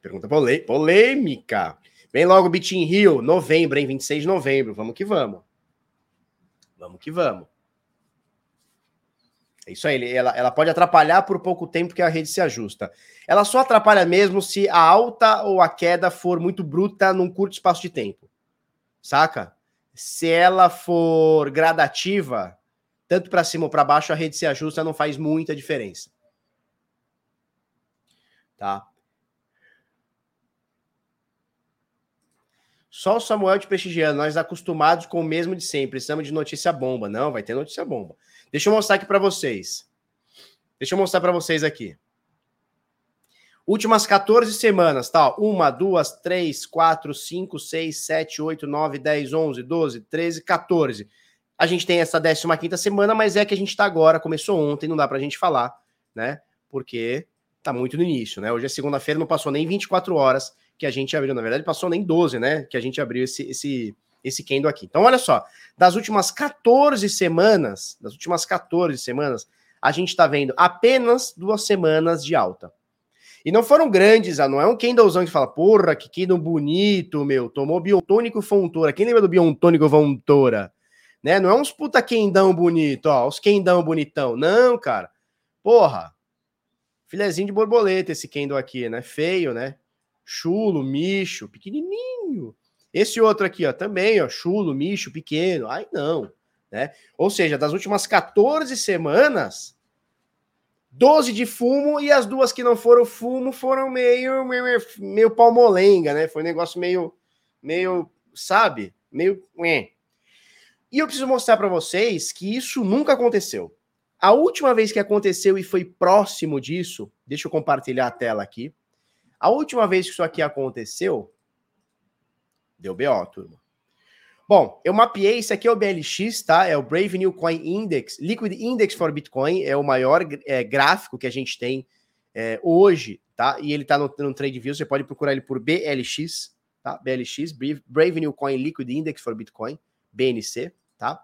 Pergunta polêmica. Vem logo Bitin Rio, novembro, hein? 26 de novembro. Vamos que vamos. Vamos que vamos. É isso aí, ela, ela pode atrapalhar por pouco tempo que a rede se ajusta. Ela só atrapalha mesmo se a alta ou a queda for muito bruta num curto espaço de tempo. Saca? Se ela for gradativa, tanto para cima ou para baixo, a rede se ajusta, não faz muita diferença. Tá? Só o Samuel te prestigiando, nós acostumados com o mesmo de sempre, precisamos de notícia bomba. Não, vai ter notícia bomba. Deixa eu mostrar aqui para vocês. Deixa eu mostrar para vocês aqui. Últimas 14 semanas, tá? Uma, duas, três, quatro, cinco, seis, sete, oito, nove, dez, onze, doze, treze, 14. A gente tem essa 15 quinta semana, mas é que a gente tá agora, começou ontem, não dá pra gente falar, né? Porque tá muito no início, né? Hoje é segunda-feira, não passou nem 24 horas que a gente abriu. Na verdade, passou nem 12, né? Que a gente abriu esse, esse, esse candle aqui. Então, olha só, das últimas 14 semanas, das últimas 14 semanas, a gente está vendo apenas duas semanas de alta. E não foram grandes, ah, não é um candlezão que fala, porra, que candle bonito, meu, tomou biotônico fontora. Quem lembra do biotônico fontora? Né? Não é uns puta quendão bonito, ó, os quendão bonitão. Não, cara. Porra. Filezinho de borboleta esse candle aqui, né? Feio, né? Chulo, micho, pequenininho. Esse outro aqui, ó, também, ó, chulo, micho, pequeno. Ai, não, né? Ou seja, das últimas 14 semanas, 12 de fumo e as duas que não foram fumo foram meio meio, meio palmolenga, né? Foi um negócio meio meio, sabe? Meio E eu preciso mostrar para vocês que isso nunca aconteceu. A última vez que aconteceu e foi próximo disso, deixa eu compartilhar a tela aqui. A última vez que isso aqui aconteceu, deu BO, turma. Bom, eu mapeei, isso aqui é o BLX, tá? É o Brave New Coin Index, Liquid Index for Bitcoin, é o maior é, gráfico que a gente tem é, hoje, tá? E ele tá no, no TradeView, você pode procurar ele por BLX, tá? BLX, Brave New Coin Liquid Index for Bitcoin, BNC, tá?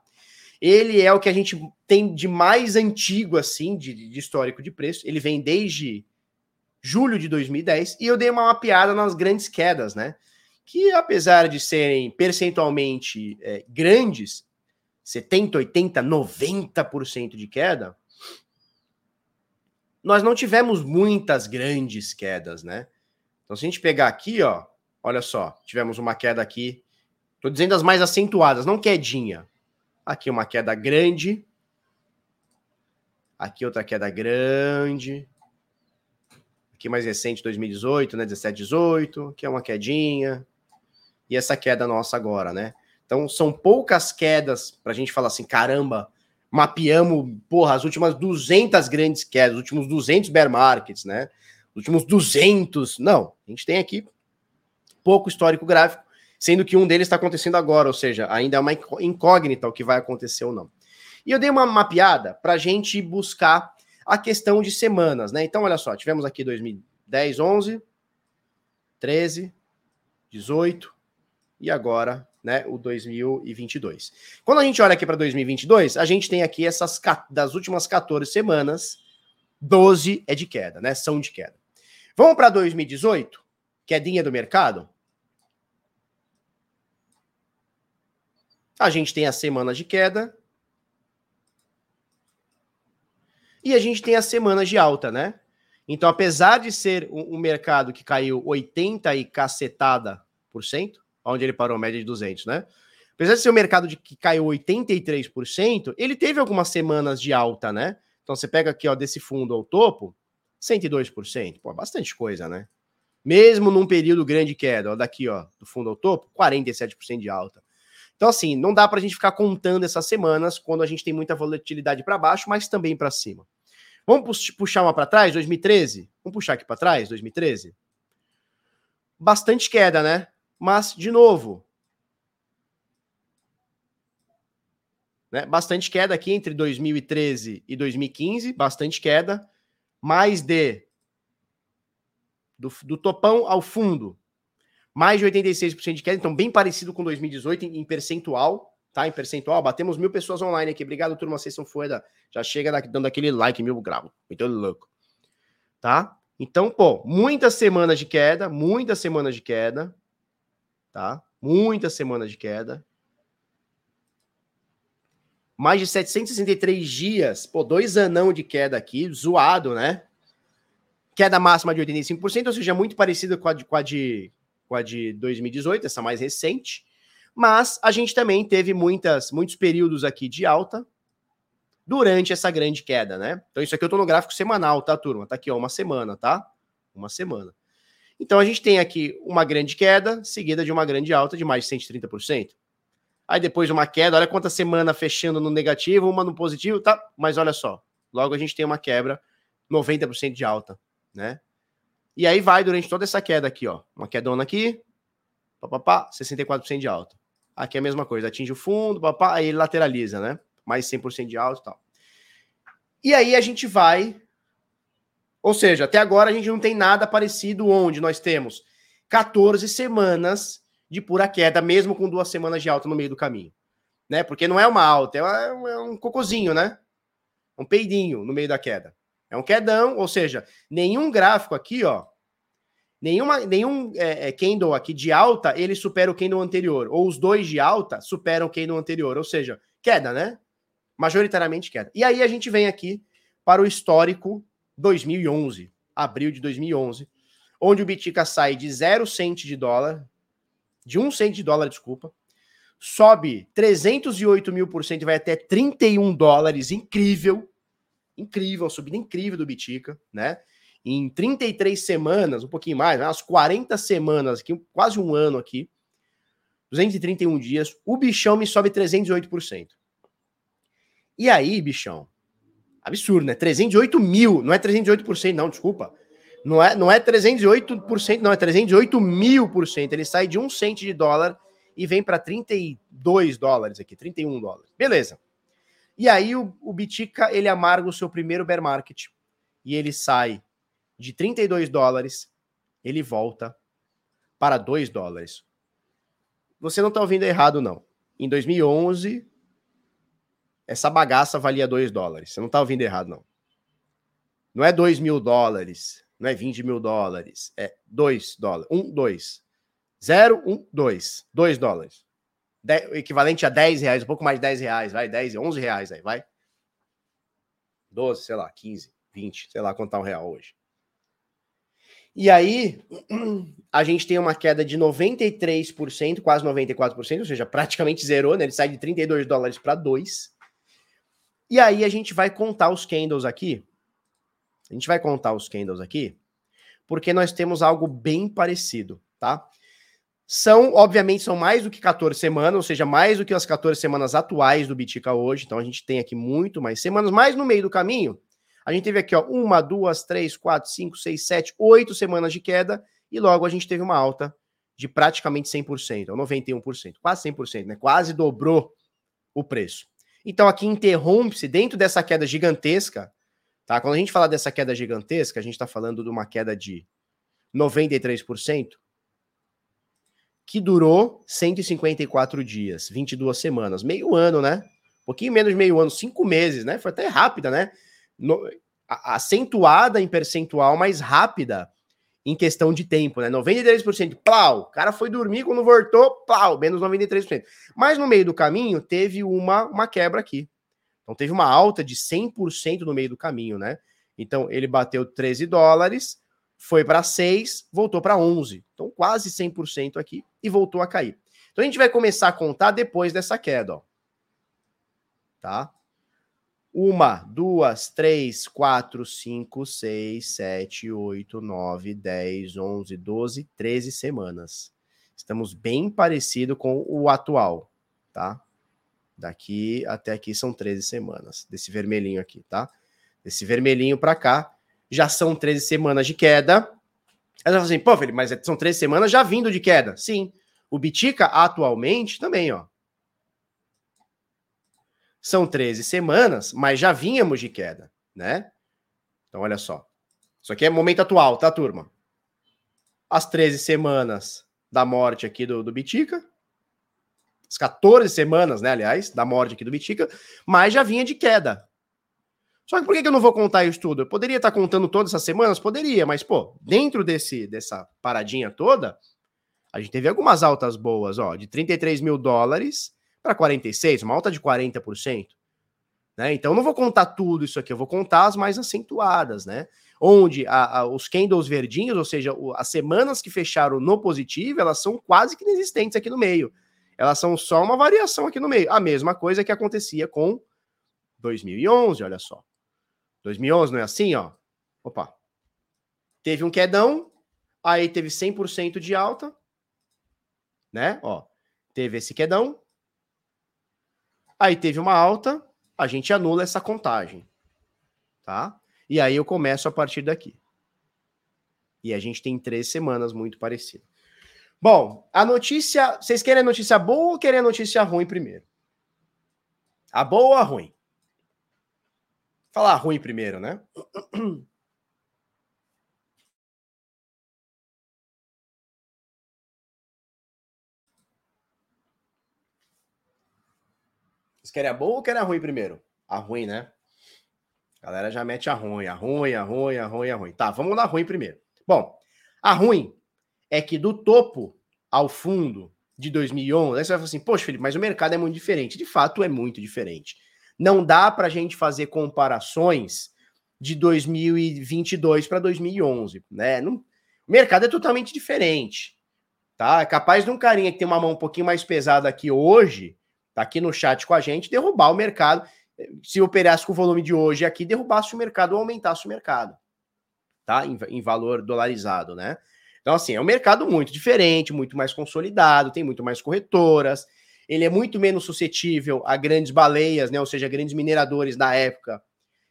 Ele é o que a gente tem de mais antigo, assim, de, de histórico de preço. Ele vem desde julho de 2010, e eu dei uma mapeada nas grandes quedas, né? Que apesar de serem percentualmente é, grandes, 70, 80, 90% de queda, nós não tivemos muitas grandes quedas, né? Então, se a gente pegar aqui, ó, olha só, tivemos uma queda aqui, tô dizendo as mais acentuadas, não quedinha. Aqui uma queda grande, aqui outra queda grande, Aqui mais recente, 2018, né? 17, 18, que é uma quedinha. E essa queda nossa agora, né? Então, são poucas quedas para a gente falar assim, caramba, mapeamos, porra, as últimas 200 grandes quedas, os últimos 200 bear markets, né? Os últimos 200. Não, a gente tem aqui pouco histórico gráfico, sendo que um deles está acontecendo agora, ou seja, ainda é uma incógnita o que vai acontecer ou não. E eu dei uma mapeada para a gente buscar a questão de semanas, né? Então, olha só, tivemos aqui 2010, 11, 13, 18 e agora, né, o 2022. Quando a gente olha aqui para 2022, a gente tem aqui essas das últimas 14 semanas, 12 é de queda, né? São de queda. Vamos para 2018? Quedinha do mercado? A gente tem as semanas de queda, E a gente tem as semanas de alta, né? Então, apesar de ser um, mercado que caiu 80 e cacetada por cento, onde ele parou média de 200, né? Apesar de ser um mercado de, que caiu 83%, ele teve algumas semanas de alta, né? Então, você pega aqui, ó, desse fundo ao topo, 102%. Pô, bastante coisa, né? Mesmo num período grande de queda, ó, daqui, ó, do fundo ao topo, 47% de alta. Então, assim, não dá para a gente ficar contando essas semanas quando a gente tem muita volatilidade para baixo, mas também para cima. Vamos puxar uma para trás, 2013? Vamos puxar aqui para trás, 2013? Bastante queda, né? Mas, de novo, né? Bastante queda aqui entre 2013 e 2015, bastante queda, mais de do, do topão ao fundo, mais de 86% de queda, então bem parecido com 2018 em, percentual, tá? Em percentual, batemos mil pessoas online aqui. Obrigado, turma, vocês são foda. Já chega dando aquele like, mil grau. Muito louco. Tá? Então, pô, muitas semanas de queda, muitas semanas de queda, tá? Muitas semanas de queda. Mais de 763 dias, pô, dois anão de queda aqui, zoado, né? Queda máxima de 85%, ou seja, muito parecida com a de, com a de, com a de 2018, essa mais recente. Mas a gente também teve muitas, muitos períodos aqui de alta durante essa grande queda, né? Então, isso aqui eu tô no gráfico semanal, tá, turma? Tá aqui, ó, uma semana, tá? Uma semana. Então, a gente tem aqui uma grande queda, seguida de uma grande alta de mais de 130%. Aí depois uma queda, olha quanta semana fechando no negativo, uma no positivo, tá? Mas olha só, logo a gente tem uma quebra, 90% de alta, né? E aí vai durante toda essa queda aqui, ó. Uma quedona aqui, papapá, 64% de alta. Aqui é a mesma coisa, atinge o fundo, papá, aí ele lateraliza, né? Mais 100% de alta e tal. E aí a gente vai. Ou seja, até agora a gente não tem nada parecido onde nós temos 14 semanas de pura queda, mesmo com duas semanas de alta no meio do caminho. Né? Porque não é uma alta, é, é um cocozinho, né? Um peidinho no meio da queda. É um quedão, ou seja, nenhum gráfico aqui, ó, nenhuma, nenhum é, é, candle aqui de alta, ele supera o candle anterior. Ou os dois de alta superam o candle anterior. Ou seja, queda, né? Majoritariamente queda. E aí a gente vem aqui para o histórico 2011, abril de 2011, onde o Bitica sai de 0 cent de dólar, de 1 um cento de dólar, desculpa, sobe 308 mil por cento vai até 31 dólares, incrível, incrível, a subida incrível do Bitica, né? Em 33 semanas, um pouquinho mais, né? umas 40 semanas, aqui, quase um ano aqui, 231 dias, o bichão me sobe 308%. E aí, bichão, absurdo, né? 308 mil, não é 308%, não, desculpa. Não é, não é 308%, não, é 308 mil por cento. Ele sai de um cento de dólar e vem para 32 dólares aqui, 31 dólares. Beleza. E aí o, o Bitica, ele amarga o seu primeiro bear market e ele sai de 32 dólares, ele volta para 2 dólares. Você não está ouvindo errado, não. Em 2011, essa bagaça valia 2 dólares. Você não está ouvindo errado, não. Não é 2 mil dólares, não é 20 mil dólares, é 2 dólares. 1, 2. 0, 1, 2. 2 dólares o equivalente a 10 reais, um pouco mais de 10 reais, vai, 10, 11 reais aí, vai. 12, sei lá, 15, 20, sei lá quanto tá um real hoje. E aí, a gente tem uma queda de 93%, quase 94%, ou seja, praticamente zerou, né? Ele sai de 32 dólares para 2. E aí a gente vai contar os candles aqui. A gente vai contar os candles aqui, porque nós temos algo bem parecido, tá? São, obviamente, são mais do que 14 semanas, ou seja, mais do que as 14 semanas atuais do Bitica hoje. Então a gente tem aqui muito mais semanas, mas no meio do caminho, a gente teve aqui, ó, uma, duas, três, quatro, cinco, seis, sete, oito semanas de queda, e logo a gente teve uma alta de praticamente 100%, ou 91%, quase 100%, né? Quase dobrou o preço. Então aqui interrompe-se dentro dessa queda gigantesca, tá? Quando a gente fala dessa queda gigantesca, a gente está falando de uma queda de 93%, que durou 154 dias, 22 semanas, meio ano, né? Um pouquinho menos de meio ano, cinco meses, né? Foi até rápida, né? No, acentuada em percentual, mais rápida em questão de tempo, né? 93%, plau, o cara foi dormir, quando voltou, plau, menos 93%. Mas no meio do caminho teve uma, uma quebra aqui. Então teve uma alta de 100% no meio do caminho, né? Então ele bateu 13 dólares, foi para 6, voltou para 11. Então quase 100% aqui e voltou a cair. Então a gente vai começar a contar depois dessa queda, ó. Tá? uma, duas, três, quatro, cinco, seis, sete, oito, nove, dez, onze, doze, treze semanas. Estamos bem parecido com o atual, tá? Daqui até aqui são 13 semanas, desse vermelhinho aqui, tá? Desse vermelhinho para cá, já são 13 semanas de queda. Ela fala assim, pô, Felipe, mas são 13 semanas já vindo de queda. Sim. O Bitica atualmente também, ó. São 13 semanas, mas já vínhamos de queda, né? Então, olha só. Isso aqui é momento atual, tá, turma? As 13 semanas da morte aqui do, do Bitica. As 14 semanas, né, aliás, da morte aqui do Bitica, mas já vinha de queda. Só que por que eu não vou contar isso tudo? Eu poderia estar contando todas essas semanas? Poderia, mas, pô, dentro desse, dessa paradinha toda, a gente teve algumas altas boas, ó, de 33 mil dólares para 46, uma alta de 40%. Né? Então, não vou contar tudo isso aqui, eu vou contar as mais acentuadas, né? Onde a, a, os candles verdinhos, ou seja, o, as semanas que fecharam no positivo, elas são quase que inexistentes aqui no meio. Elas são só uma variação aqui no meio. A mesma coisa que acontecia com 2011, olha só. 2011 não é assim, ó? Opa. Teve um quedão, aí teve 100% de alta, né? Ó, teve esse quedão, Aí teve uma alta, a gente anula essa contagem, tá? E aí eu começo a partir daqui. E a gente tem três semanas muito parecidas. Bom, a notícia. Vocês querem a notícia boa ou querem a notícia ruim primeiro? A boa ou a ruim? Falar ruim primeiro, né? Vocês querem a boa ou querem a ruim primeiro? A ruim, né? A galera já mete a ruim, a ruim, a ruim, a ruim, a ruim. Tá, vamos na ruim primeiro. Bom, a ruim é que do topo ao fundo de 2011, aí você vai falar assim, poxa, Felipe, mas o mercado é muito diferente. De fato, é muito diferente. Não dá para a gente fazer comparações de 2022 para 2011, né? Não, o mercado é totalmente diferente, tá? É capaz de um carinha que tem uma mão um pouquinho mais pesada aqui hoje tá aqui no chat com a gente, derrubar o mercado. Se operasse com o volume de hoje aqui, derrubasse o mercado ou aumentasse o mercado, tá? Em, em valor dolarizado, né? Então, assim, é um mercado muito diferente, muito mais consolidado, tem muito mais corretoras, ele é muito menos suscetível a grandes baleias, né? Ou seja, grandes mineradores da época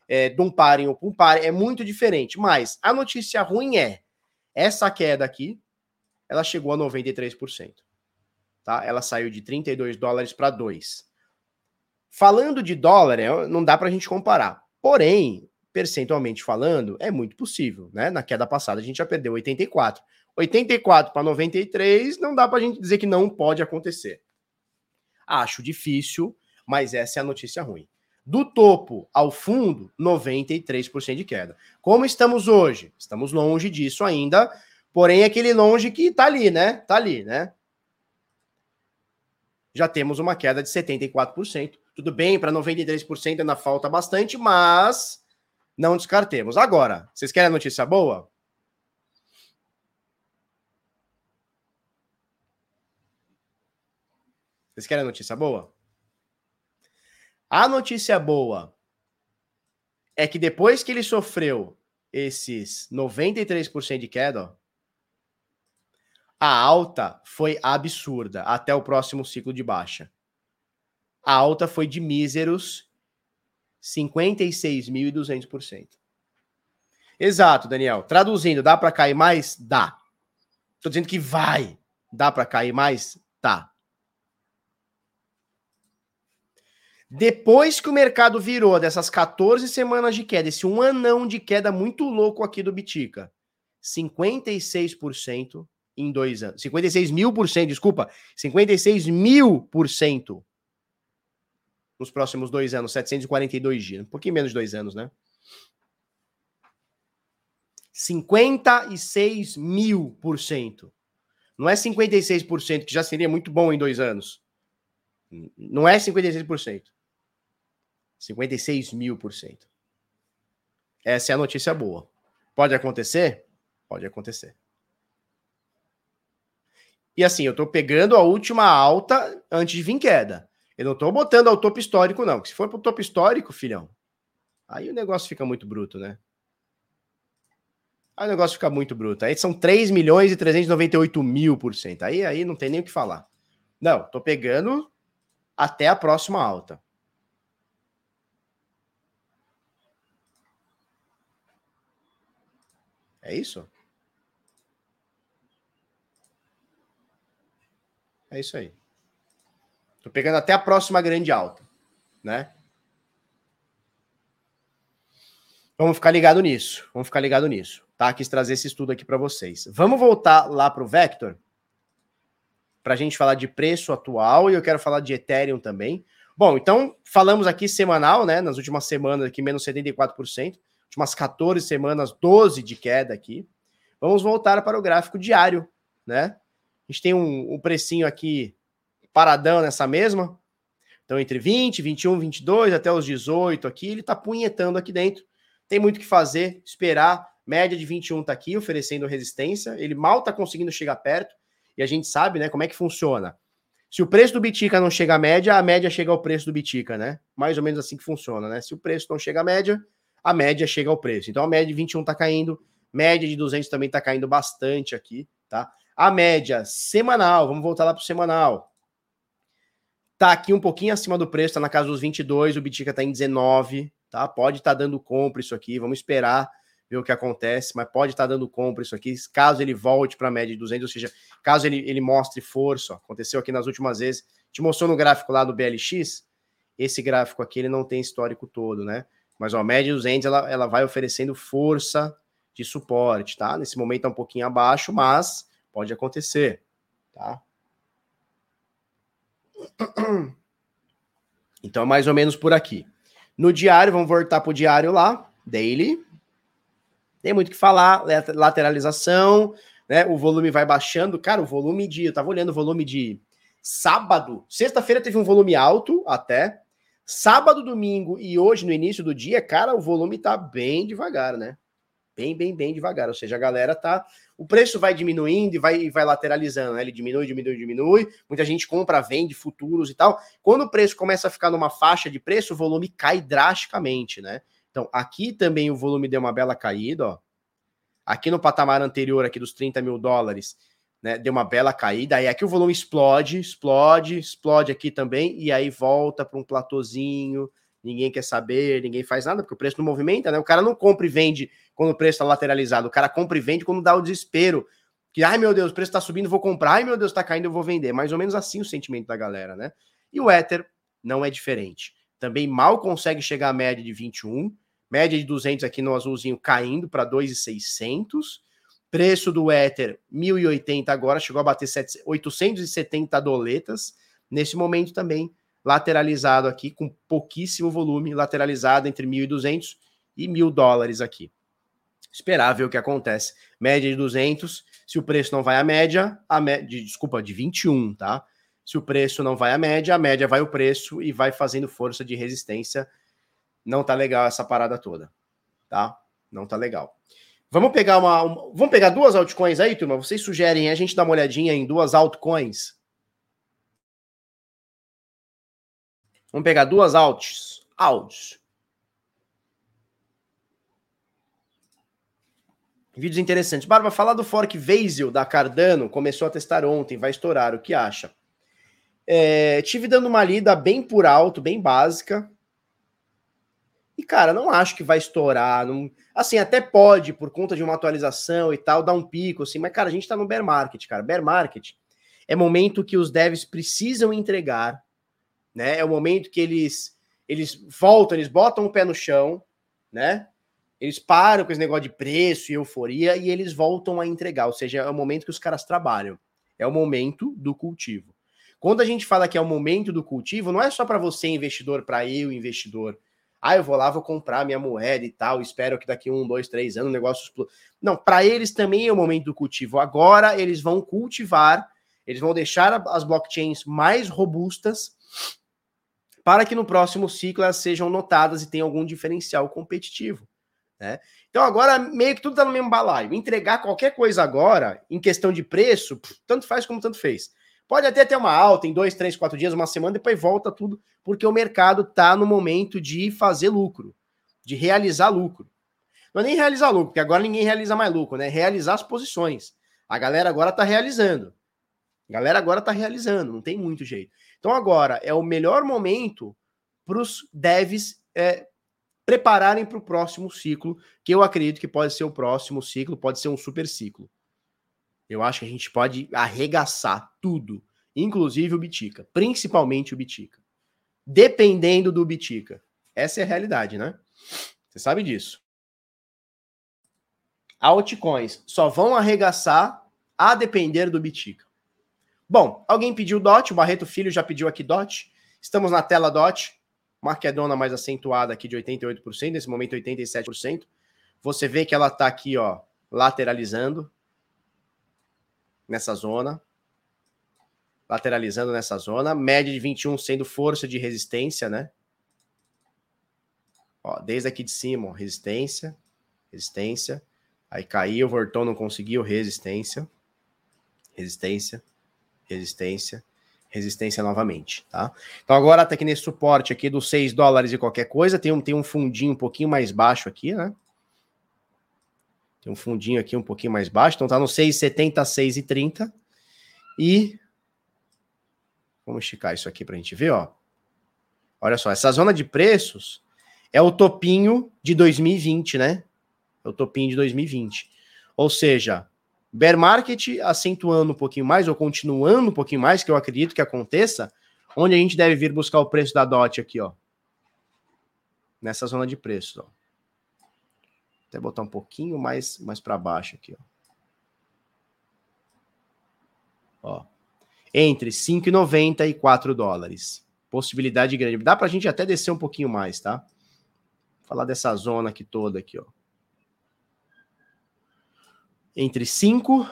é, dumparem ou pumparem, é muito diferente. Mas a notícia ruim é essa queda aqui, ela chegou a 93% tá? Ela saiu de 32 dólares para 2. Falando de dólar, é, não dá para a gente comparar. Porém, percentualmente falando, é muito possível, né? Na queda passada a gente já perdeu 84. 84 para 93, não dá para a gente dizer que não pode acontecer. Acho difícil, mas essa é a notícia ruim. Do topo ao fundo, 93% de queda. Como estamos hoje? Estamos longe disso ainda, porém aquele longe que tá ali, né? Tá ali, né? já temos uma queda de 74%. Tudo bem, para 93% ainda falta bastante, mas não descartemos. Agora, vocês querem a notícia boa? Vocês querem a notícia boa? A notícia boa é que depois que ele sofreu esses 93% de queda, ó, a alta foi absurda até o próximo ciclo de baixa. A alta foi de míseros 56.200%. Exato, Daniel. Traduzindo, dá para cair mais? Dá. Tô dizendo que vai. Dá para cair mais? Tá. Depois que o mercado virou dessas 14 semanas de queda, esse um anão de queda muito louco aqui do Bitica, 56% em dois anos. 56 mil por cento, desculpa, 56 mil por cento nos próximos dois anos, 742 dias. Um pouquinho menos de dois anos, né? 56 mil por cento. Não é 56%, que já seria muito bom em dois anos. Não é 56%. 56 mil por cento. Essa é a notícia boa. Pode acontecer? Pode acontecer. E assim, eu tô pegando a última alta antes de vir queda. Eu não tô botando ao topo histórico, não. Se for pro topo histórico, filhão, Aí o negócio fica muito bruto, né? Aí o negócio fica muito bruto. Aí são 3 milhões e 398 mil por cento. Aí, aí não tem nem o que falar. Não, tô pegando até a próxima alta. É isso? É isso aí. Tô pegando até a próxima grande alta, né? Vamos ficar ligado nisso. Vamos ficar ligado nisso. Tá? Quis trazer esse estudo aqui para vocês. Vamos voltar lá para o Vector para a gente falar de preço atual e eu quero falar de Ethereum também. Bom, então falamos aqui semanal, né? Nas últimas semanas aqui, menos 74%. Últimas 14 semanas, 12 de queda aqui. Vamos voltar para o gráfico diário, né? A gente tem um, um precinho aqui paradão nessa mesma. Então, entre 20, 21, 22 até os 18 aqui, ele está punhetando aqui dentro. Tem muito que fazer, esperar. Média de 21 está aqui, oferecendo resistência. Ele mal está conseguindo chegar perto. E a gente sabe, né, como é que funciona. Se o preço do Bitica não chega à média, a média chega ao preço do Bitica, né? Mais ou menos assim que funciona, né? Se o preço não chega à média, a média chega ao preço. Então a média de 21 está caindo, média de 200 também está caindo bastante aqui, tá? A média semanal, vamos voltar lá para o semanal. Tá aqui um pouquinho acima do preço, tá na casa dos 22, o Bitica tá em 19, tá? Pode estar tá dando compra isso aqui, vamos esperar ver o que acontece, mas pode estar tá dando compra isso aqui, caso ele volte para a média de 200, ou seja, caso ele, ele mostre força, ó, aconteceu aqui nas últimas vezes, te mostrou no gráfico lá do BLX, esse gráfico aqui ele não tem histórico todo, né? Mas a média de 200 ela, ela vai oferecendo força de suporte, tá? Nesse momento é um pouquinho abaixo, mas Pode acontecer, tá? Então, é mais ou menos por aqui. No diário, vamos voltar para o diário lá, daily. Tem muito o que falar, lateralização, né? O volume vai baixando. Cara, o volume de. Eu tava olhando o volume de sábado. Sexta-feira teve um volume alto até. Sábado, domingo e hoje, no início do dia, cara, o volume tá bem devagar, né? Bem, bem, bem devagar. Ou seja, a galera tá o preço vai diminuindo e vai, vai lateralizando, né? Ele diminui, diminui, diminui. Muita gente compra, vende futuros e tal. Quando o preço começa a ficar numa faixa de preço, o volume cai drasticamente, né? Então, aqui também o volume deu uma bela caída, ó. Aqui no patamar anterior, aqui dos 30 mil dólares, né? Deu uma bela caída. Aí aqui o volume explode, explode, explode aqui também, e aí volta para um platôzinho. Ninguém quer saber, ninguém faz nada, porque o preço não movimenta, né? O cara não compra e vende quando o preço está lateralizado. O cara compra e vende quando dá o desespero. Que, ai meu Deus, o preço está subindo, vou comprar. Ai meu Deus, está caindo, eu vou vender. Mais ou menos assim o sentimento da galera, né? E o Ether não é diferente. Também mal consegue chegar à média de 21. Média de 200 aqui no azulzinho caindo para 2,600. Preço do Ether, 1.080 agora, chegou a bater 870 doletas. Nesse momento também, lateralizado aqui, com pouquíssimo volume, lateralizado entre 1.200 e 1.000 dólares aqui. Esperar ver o que acontece. Média de 200. Se o preço não vai à média, a média, desculpa, de 21, tá? Se o preço não vai à média, a média vai o preço e vai fazendo força de resistência. Não tá legal essa parada toda, tá? Não tá legal. Vamos pegar uma, uma, vamos pegar duas altcoins aí, turma. Vocês sugerem a gente dar uma olhadinha em duas altcoins? Vamos pegar duas alts, alts. Vídeos interessantes. Barba, falar do fork Vasil da Cardano, começou a testar ontem, vai estourar, o que acha? É, tive dando uma lida bem por alto, bem básica. E, cara, não acho que vai estourar. Não... Assim, até pode, por conta de uma atualização e tal, dar um pico, assim, mas, cara, a gente tá no bear market, cara. Bear market é momento que os devs precisam entregar, né? É o momento que eles, eles voltam, eles botam o pé no chão, né? Eles param com esse negócio de preço e euforia e eles voltam a entregar. Ou seja, é o momento que os caras trabalham. É o momento do cultivo. Quando a gente fala que é o momento do cultivo, não é só para você, investidor, para eu, investidor. Ah, eu vou lá, vou comprar minha moeda e tal, espero que daqui um, dois, três anos o negócio explode. Não, para eles também é o momento do cultivo. Agora eles vão cultivar, eles vão deixar as blockchains mais robustas para que no próximo ciclo elas sejam notadas e tenham algum diferencial competitivo. Né? Então agora meio que tudo tá no mesmo balaio. Entregar qualquer coisa agora, em questão de preço, tanto faz como tanto fez. Pode até ter uma alta em dois, três, quatro dias, uma semana, depois volta tudo, porque o mercado tá no momento de fazer lucro, de realizar lucro. Não é nem realizar lucro, porque agora ninguém realiza mais lucro, né? Realizar as posições. A galera agora tá realizando. A galera agora tá realizando, não tem muito jeito. Então agora é o melhor momento para os devs é, prepararem para o próximo ciclo, que eu acredito que pode ser o próximo ciclo, pode ser um super ciclo. Eu acho que a gente pode arregaçar tudo, inclusive o Bitica, principalmente o Bitica. Dependendo do Bitica. Essa é a realidade, né? Você sabe disso. Altcoins só vão arregaçar a depender do Bitica. Bom, alguém pediu DOT, o Barreto Filho já pediu aqui DOT. Estamos na tela DOT. Marquedona mais acentuada aqui de 88%, nesse momento 87%. Você vê que ela está aqui, ó, lateralizando nessa zona. Lateralizando nessa zona. Média de 21 sendo força de resistência, né? Ó, desde aqui de cima, ó, resistência, resistência. Aí caiu, voltou, não conseguiu, resistência, resistência, resistência, resistência novamente, tá? Então agora tá aqui nesse suporte aqui dos 6 dólares e qualquer coisa, tem um, tem um fundinho um pouquinho mais baixo aqui, né? Tem um fundinho aqui um pouquinho mais baixo, então tá no 6,70, 6,30 e vamos esticar isso aqui pra gente ver, ó. Olha só, essa zona de preços é o topinho de 2020, né? É o topinho de 2020. Ou seja, bear market acentuando um pouquinho mais, ou continuando um pouquinho mais, que eu acredito que aconteça, onde a gente deve vir buscar o preço da DOT aqui, ó. Nessa zona de preços, ó. Até botar um pouquinho mais, mais para baixo aqui, ó. Ó. Entre 5,90 e 4 dólares. Possibilidade grande. Dá para a gente até descer um pouquinho mais, tá? falar dessa zona aqui toda aqui, ó. Entre 5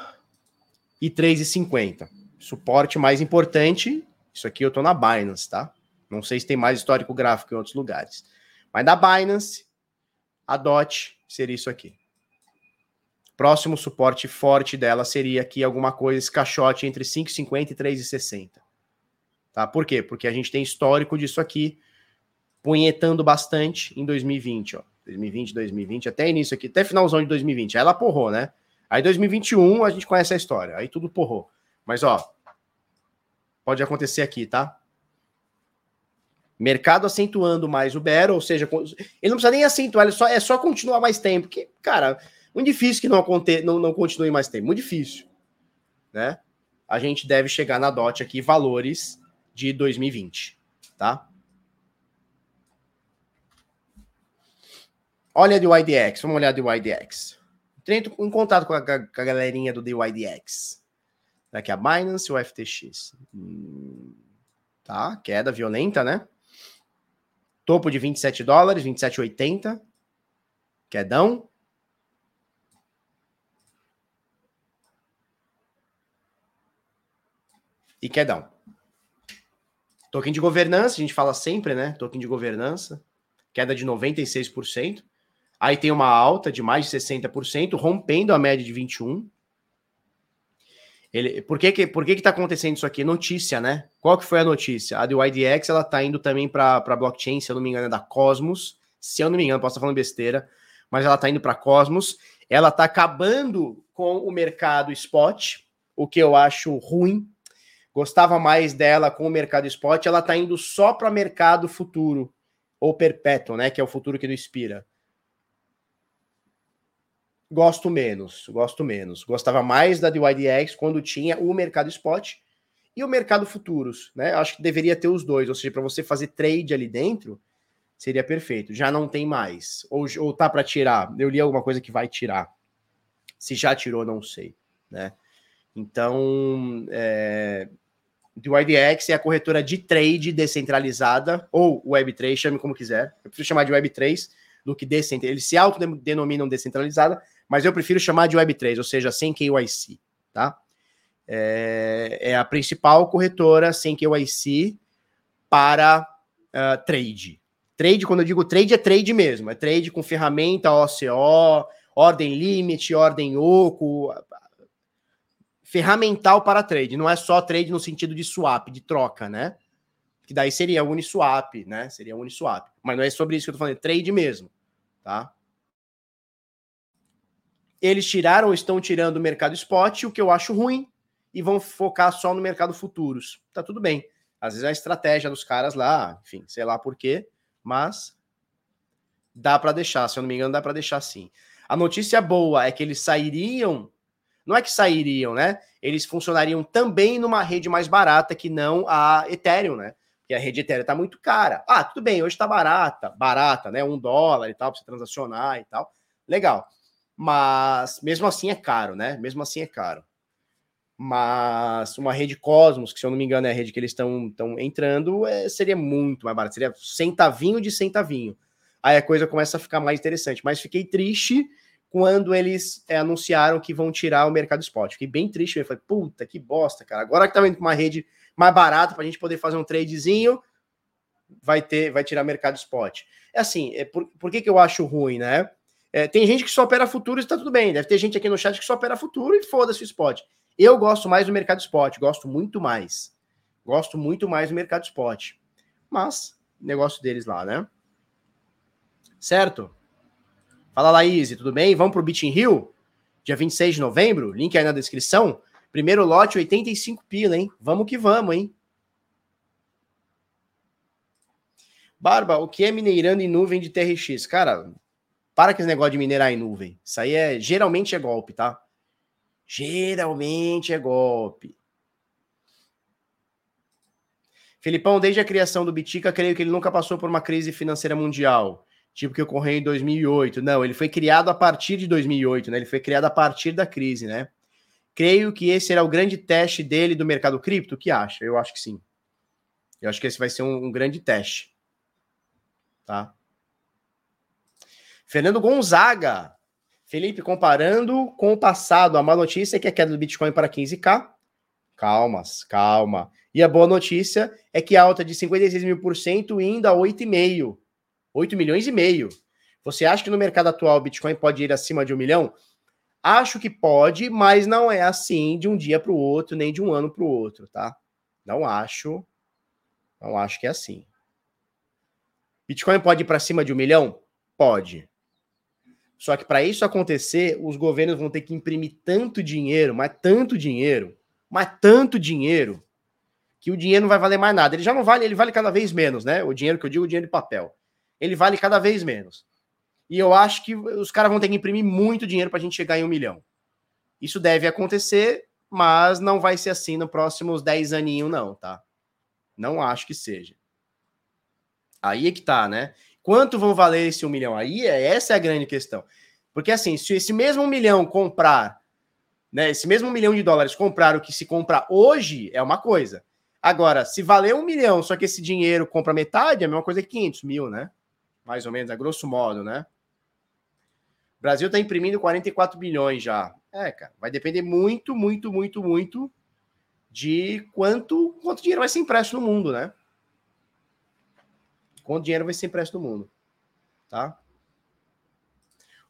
e 3,50. Suporte mais importante, isso aqui eu tô na Binance, tá? Não sei se tem mais histórico gráfico em outros lugares. Mas da Binance, a DOT seria isso aqui. Próximo suporte forte dela seria aqui alguma coisa, esse caixote entre 5,50 e 3,60. Tá? Por quê? Porque a gente tem histórico disso aqui punhetando bastante em 2020, ó. 2020, 2020, até início aqui, até finalzão de 2020. Aí ela porrou, né? Aí 2021 a gente conhece a história. Aí tudo porrou. Mas ó, pode acontecer aqui, tá? Mercado acentuando mais o bear, ou seja, ele não precisa nem acentuar, ele só, é só continuar mais tempo. Que, cara, muito difícil que não, aconte, não, não continue mais tempo. Muito difícil. Né? A gente deve chegar na DOT aqui valores de 2020, tá? Olha a DYDX, vamos olhar a DYDX. Entrei em contato com a, com a galerinha do DYDX. Daqui a Binance e o FTX. Hum, tá, queda violenta, né? Topo de 27 dólares, 27,80. Quedão. E quedão. Token de governança, a gente fala sempre, né? Token de governança. Queda de 96%. Aí tem uma alta de mais de 60%, rompendo a média de 21. Ele, por que que, por que que tá acontecendo isso aqui? Notícia, né? Qual que foi a notícia? A do IDX, ela tá indo também para blockchain, se eu não me engano, é da Cosmos. Se eu não me engano, posso estar falando besteira, mas ela tá indo para Cosmos. Ela tá acabando com o mercado spot, o que eu acho ruim. Gostava mais dela com o mercado spot, ela tá indo só para mercado futuro ou perpétuo, né, que é o futuro que não expira. Gosto menos, gosto menos. Gostava mais da DYDX quando tinha o mercado spot e o mercado futuros, né? Acho que deveria ter os dois, ou seja, para você fazer trade ali dentro, seria perfeito. Já não tem mais, ou, ou tá para tirar. Eu li alguma coisa que vai tirar. Se já tirou, não sei, né? Então, é, DYDX é a corretora de trade descentralizada, ou Web3, chame como quiser. Eu prefiro chamar de Web3 do que descentralizada. Eles se autodenominam descentralizada, mas eu prefiro chamar de Web3, ou seja, sem KYC, tá? É, é a principal corretora sem KYC para uh, trade. Trade, quando eu digo trade, é trade mesmo. É trade com ferramenta OCO, ordem limit, ordem oco, ferramental para trade. Não é só trade no sentido de swap, de troca, né? Que daí seria Uniswap, né? Seria Uniswap. Mas não é sobre isso que eu tô falando, é trade mesmo, tá? Eles tiraram, estão tirando o mercado spot, o que eu acho ruim, e vão focar só no mercado futuros. Tá tudo bem. Às vezes é a estratégia dos caras lá, enfim, sei lá por quê, mas dá para deixar, se eu não me engano, dá para deixar sim. A notícia boa é que eles sairiam, não é que sairiam, né? Eles funcionariam também numa rede mais barata que não a Ethereum, né? Porque a rede Ethereum tá muito cara. Ah, tudo bem, hoje tá barata, barata, né? Um dólar e tal, para você transacionar e tal. Legal. Mas mesmo assim é caro, né? Mesmo assim é caro. Mas uma rede Cosmos, que se eu não me engano é a rede que eles estão entrando, é, seria muito mais barato. Seria centavinho de centavinho. Aí a coisa começa a ficar mais interessante. Mas fiquei triste quando eles é, anunciaram que vão tirar o mercado spot. Fiquei bem triste. Eu falei, puta, que bosta, cara. Agora que tá vendo com uma rede mais barata para a gente poder fazer um tradezinho, vai ter, vai tirar mercado spot. É assim, é por, por que, que eu acho ruim, né? É, tem gente que só opera futuro e está tudo bem. Deve ter gente aqui no chat que só opera futuro e foda-se o spot. Eu gosto mais do mercado spot, gosto muito mais. Gosto muito mais do mercado spot. Mas, negócio deles lá, né? Certo? Fala, Laís, tudo bem? Vamos pro Beach in Rio? Dia 26 de novembro, link aí na descrição. Primeiro lote, 85 pila, hein? Vamos que vamos, hein? Barba, o que é mineirando em nuvem de TRX? Cara, para com esse negócio de minerar em nuvem. Isso aí é geralmente é golpe, tá? Geralmente é golpe. Felipão, desde a criação do Bitica, creio que ele nunca passou por uma crise financeira mundial, tipo que ocorreu em 2008. Não, ele foi criado a partir de 2008, né? Ele foi criado a partir da crise, né? Creio que esse será o grande teste dele do mercado cripto. O que acha? Eu acho que sim. Eu acho que esse vai ser um, um grande teste. Tá? Fernando Gonzaga. Felipe, comparando com o passado, a má notícia é que a queda do Bitcoin para 15k. Calmas, calma. E a boa notícia é que a alta de 56 mil por cento indo a 8,5. 8 milhões e meio. Você acha que no mercado atual o Bitcoin pode ir acima de um milhão? Acho que pode, mas não é assim de um dia para o outro, nem de um ano para o outro, tá? Não acho. Não acho que é assim. Bitcoin pode ir para cima de um milhão? Pode. Só que para isso acontecer, os governos vão ter que imprimir tanto dinheiro, mas tanto dinheiro, mas tanto dinheiro, que o dinheiro não vai valer mais nada. Ele já não vale, ele vale cada vez menos, né? O dinheiro que eu digo, o dinheiro de papel. Ele vale cada vez menos. E eu acho que os caras vão ter que imprimir muito dinheiro para a gente chegar em um milhão. Isso deve acontecer, mas não vai ser assim nos próximos 10 aninhos, não, tá? Não acho que seja. Aí é que tá, né? Quanto vão valer esse um milhão? Aí é, essa é a grande questão. Porque assim, se esse mesmo milhão comprar, né? Esse mesmo milhão de dólares comprar o que se compra hoje é uma coisa. Agora, se valer um milhão, só que esse dinheiro compra metade, é a mesma coisa que 500 mil, né? Mais ou menos, a grosso modo, né? O Brasil está imprimindo 44 bilhões já. É, cara, vai depender muito, muito, muito, muito de quanto, quanto dinheiro vai ser impresso no mundo, né? Quanto dinheiro vai ser impresso no mundo. Tá?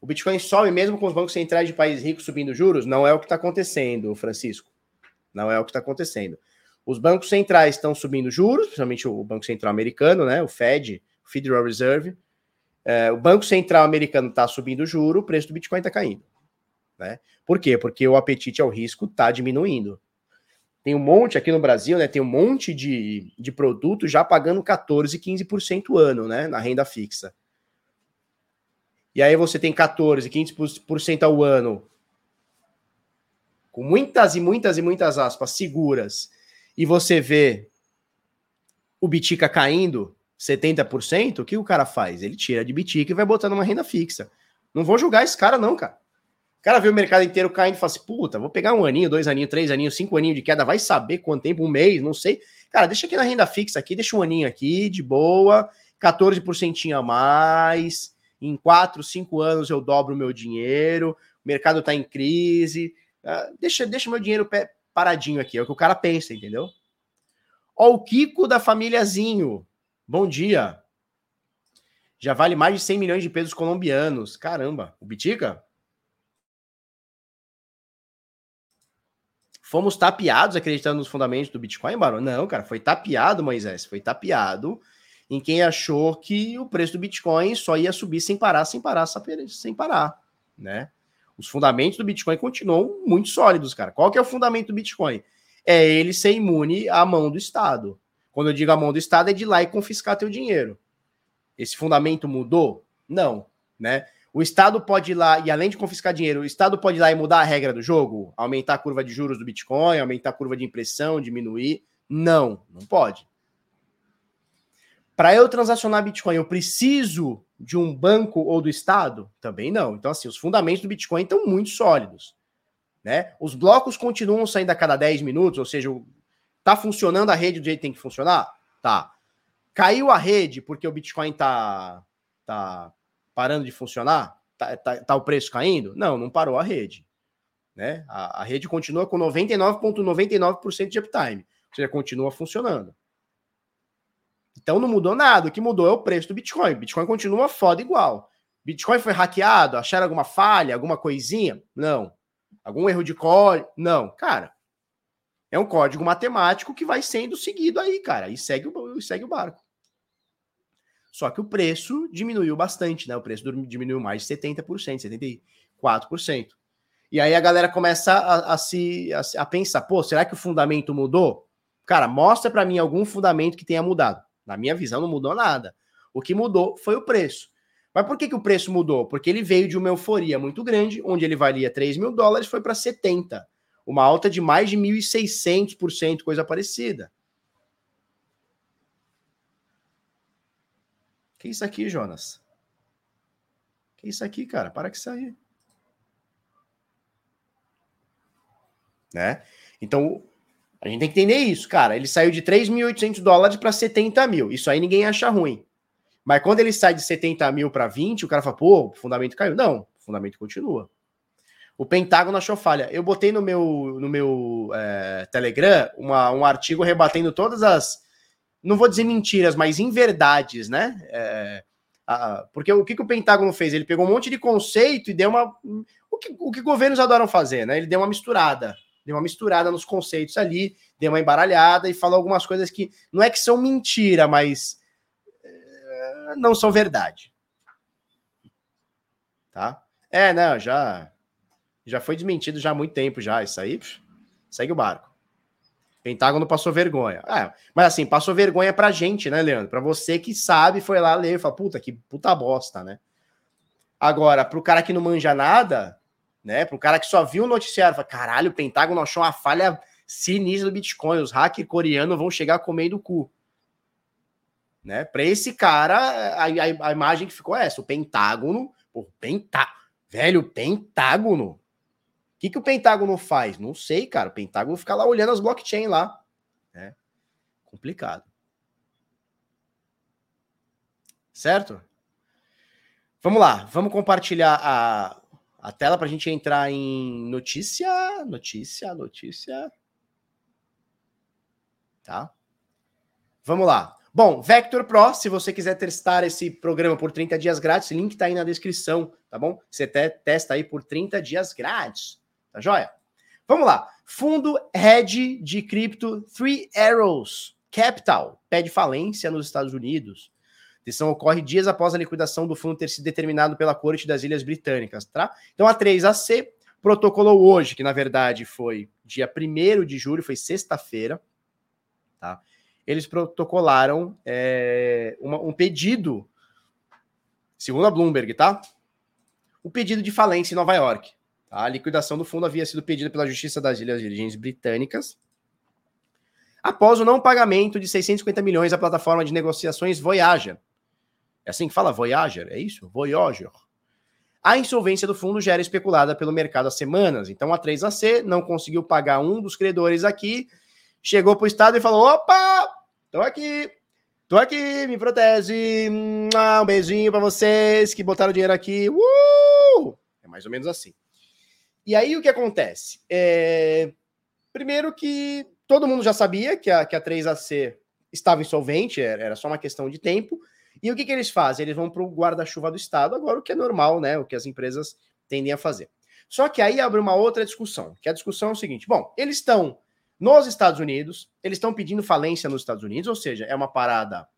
O Bitcoin sobe mesmo com os bancos centrais de países ricos subindo juros? Não é o que está acontecendo, Francisco. Não é o que está acontecendo. Os bancos centrais estão subindo juros, principalmente o Banco Central Americano, né? O Fed, o Federal Reserve. É, o Banco Central Americano está subindo juro, o preço do Bitcoin está caindo. Né? Por quê? Porque o apetite ao risco está diminuindo. Tem um monte aqui no Brasil, né? Tem um monte de, de produto já pagando 14, 15% ano, né? Na renda fixa. E aí você tem 14, 15% ao ano, com muitas e muitas e muitas aspas seguras, e você vê o Bitica caindo 70%, o que o cara faz? Ele tira de Bitica e vai botar numa renda fixa. Não vou julgar esse cara, não, cara. O cara vê o mercado inteiro caindo e fala assim: puta, vou pegar um aninho, dois aninhos, três aninhos, cinco aninhos de queda, vai saber quanto tempo, um mês, não sei. Cara, deixa aqui na renda fixa aqui, deixa um aninho aqui, de boa, 14% a mais. Em quatro, cinco anos eu dobro o meu dinheiro, o mercado tá em crise. Uh, deixa, deixa meu dinheiro paradinho aqui, é o que o cara pensa, entendeu? Ó, o Kiko da famíliazinho. Bom dia. Já vale mais de 100 milhões de pesos colombianos. Caramba, o Bitica? Fomos tapeados acreditando nos fundamentos do Bitcoin, Barão? Não, cara, foi tapeado, Moisés, foi tapeado. em quem achou que o preço do Bitcoin só ia subir sem parar, sem parar, sem parar, né? Os fundamentos do Bitcoin continuam muito sólidos, cara. Qual que é o fundamento do Bitcoin? É ele ser imune à mão do Estado. Quando eu digo a mão do Estado, é de ir lá e confiscar teu dinheiro. Esse fundamento mudou? Não, né? O Estado pode ir lá, e além de confiscar dinheiro, o Estado pode ir lá e mudar a regra do jogo? Aumentar a curva de juros do Bitcoin, aumentar a curva de impressão, diminuir? Não, não pode. Para eu transacionar Bitcoin, eu preciso de um banco ou do Estado? Também não. Então, assim, os fundamentos do Bitcoin estão muito sólidos. Né? Os blocos continuam saindo a cada 10 minutos, ou seja, tá funcionando a rede do jeito que tem que funcionar? Tá. Caiu a rede porque o Bitcoin tá, tá parando de funcionar? Tá, tá, tá o preço caindo? Não, não parou a rede. Né? A, a rede continua com 99,99% ,99 de uptime. Ou seja, continua funcionando. Então não mudou nada. O que mudou é o preço do Bitcoin. Bitcoin continua foda igual. Bitcoin foi hackeado? Acharam alguma falha, alguma coisinha? Não. Algum erro de código? Não. Cara, é um código matemático que vai sendo seguido aí, cara. E segue o, segue o barco. Só que o preço diminuiu bastante, né? O preço diminuiu mais de 70%, 74%. E aí a galera começa a, a se a, a pensar, pô, será que o fundamento mudou? Cara, mostra para mim algum fundamento que tenha mudado. Na minha visão, não mudou nada. O que mudou foi o preço. Mas por que, que o preço mudou? Porque ele veio de uma euforia muito grande, onde ele valia 3 mil dólares, foi para 70. Uma alta de mais de 1.600%, coisa parecida. Que isso aqui, Jonas? Que isso aqui, cara? Para que isso aí. Né? Então, a gente tem que entender isso, cara. Ele saiu de 3.800 dólares para 70 mil. Isso aí ninguém acha ruim. Mas quando ele sai de 70 mil para 20, o cara fala, pô, o fundamento caiu. Não, o fundamento continua. O Pentágono achou falha. Eu botei no meu, no meu é, Telegram uma, um artigo rebatendo todas as, não vou dizer mentiras, mas inverdades, né? É, a, porque o que, que o Pentágono fez? Ele pegou um monte de conceito e deu uma. O que, o que governos adoram fazer, né? Ele deu uma misturada deu uma misturada nos conceitos ali, deu uma embaralhada e falou algumas coisas que não é que são mentira, mas é, não são verdade. Tá? É, não, já já foi desmentido já há muito tempo já, isso aí, pff, segue o barco. Pentágono passou vergonha. É, mas assim, passou vergonha pra gente, né, Leandro? Pra você que sabe, foi lá ler e fala, puta, que puta bosta, né? Agora, pro cara que não manja nada, né? Para o cara que só viu o noticiário, fala, caralho, o Pentágono achou uma falha sinistra do Bitcoin, os hackers coreanos vão chegar com meio do cu. Né? Para esse cara, a, a, a, imagem que ficou é essa: o Pentágono, o Pentá, velho, Pentágono. O que, que o Pentágono faz? Não sei, cara. O Pentágono fica lá olhando as blockchain lá. Né? Complicado. Certo? Vamos lá, vamos compartilhar a, a tela para a gente entrar em notícia, notícia, notícia. Tá? Vamos lá. Bom, Vector Pro, se você quiser testar esse programa por 30 dias grátis, link tá aí na descrição, tá bom? Você te, testa aí por 30 dias grátis, tá joia? Vamos lá. Fundo Hedge de cripto Three Arrows Capital pede falência nos Estados Unidos decisão ocorre dias após a liquidação do fundo ter sido determinado pela Corte das Ilhas Britânicas, tá? Então a 3AC protocolou hoje, que na verdade foi dia 1 de julho, foi sexta-feira, tá? Eles protocolaram é, uma, um pedido, segundo a Bloomberg, tá? O pedido de falência em Nova York. A liquidação do fundo havia sido pedida pela Justiça das Ilhas Virgens Britânicas após o não pagamento de 650 milhões à plataforma de negociações Voyager, é assim que fala Voyager, é isso? Voyager. A insolvência do fundo já era especulada pelo mercado há semanas, então a 3AC não conseguiu pagar um dos credores aqui, chegou para o Estado e falou: opa, tô aqui, tô aqui, me protege, um beijinho para vocês que botaram dinheiro aqui, uh! é mais ou menos assim. E aí o que acontece? É... Primeiro que todo mundo já sabia que a, que a 3AC estava insolvente, era só uma questão de tempo, e o que, que eles fazem? Eles vão para o guarda-chuva do Estado, agora o que é normal, né? O que as empresas tendem a fazer. Só que aí abre uma outra discussão, que a discussão é o seguinte: bom, eles estão nos Estados Unidos, eles estão pedindo falência nos Estados Unidos, ou seja, é uma parada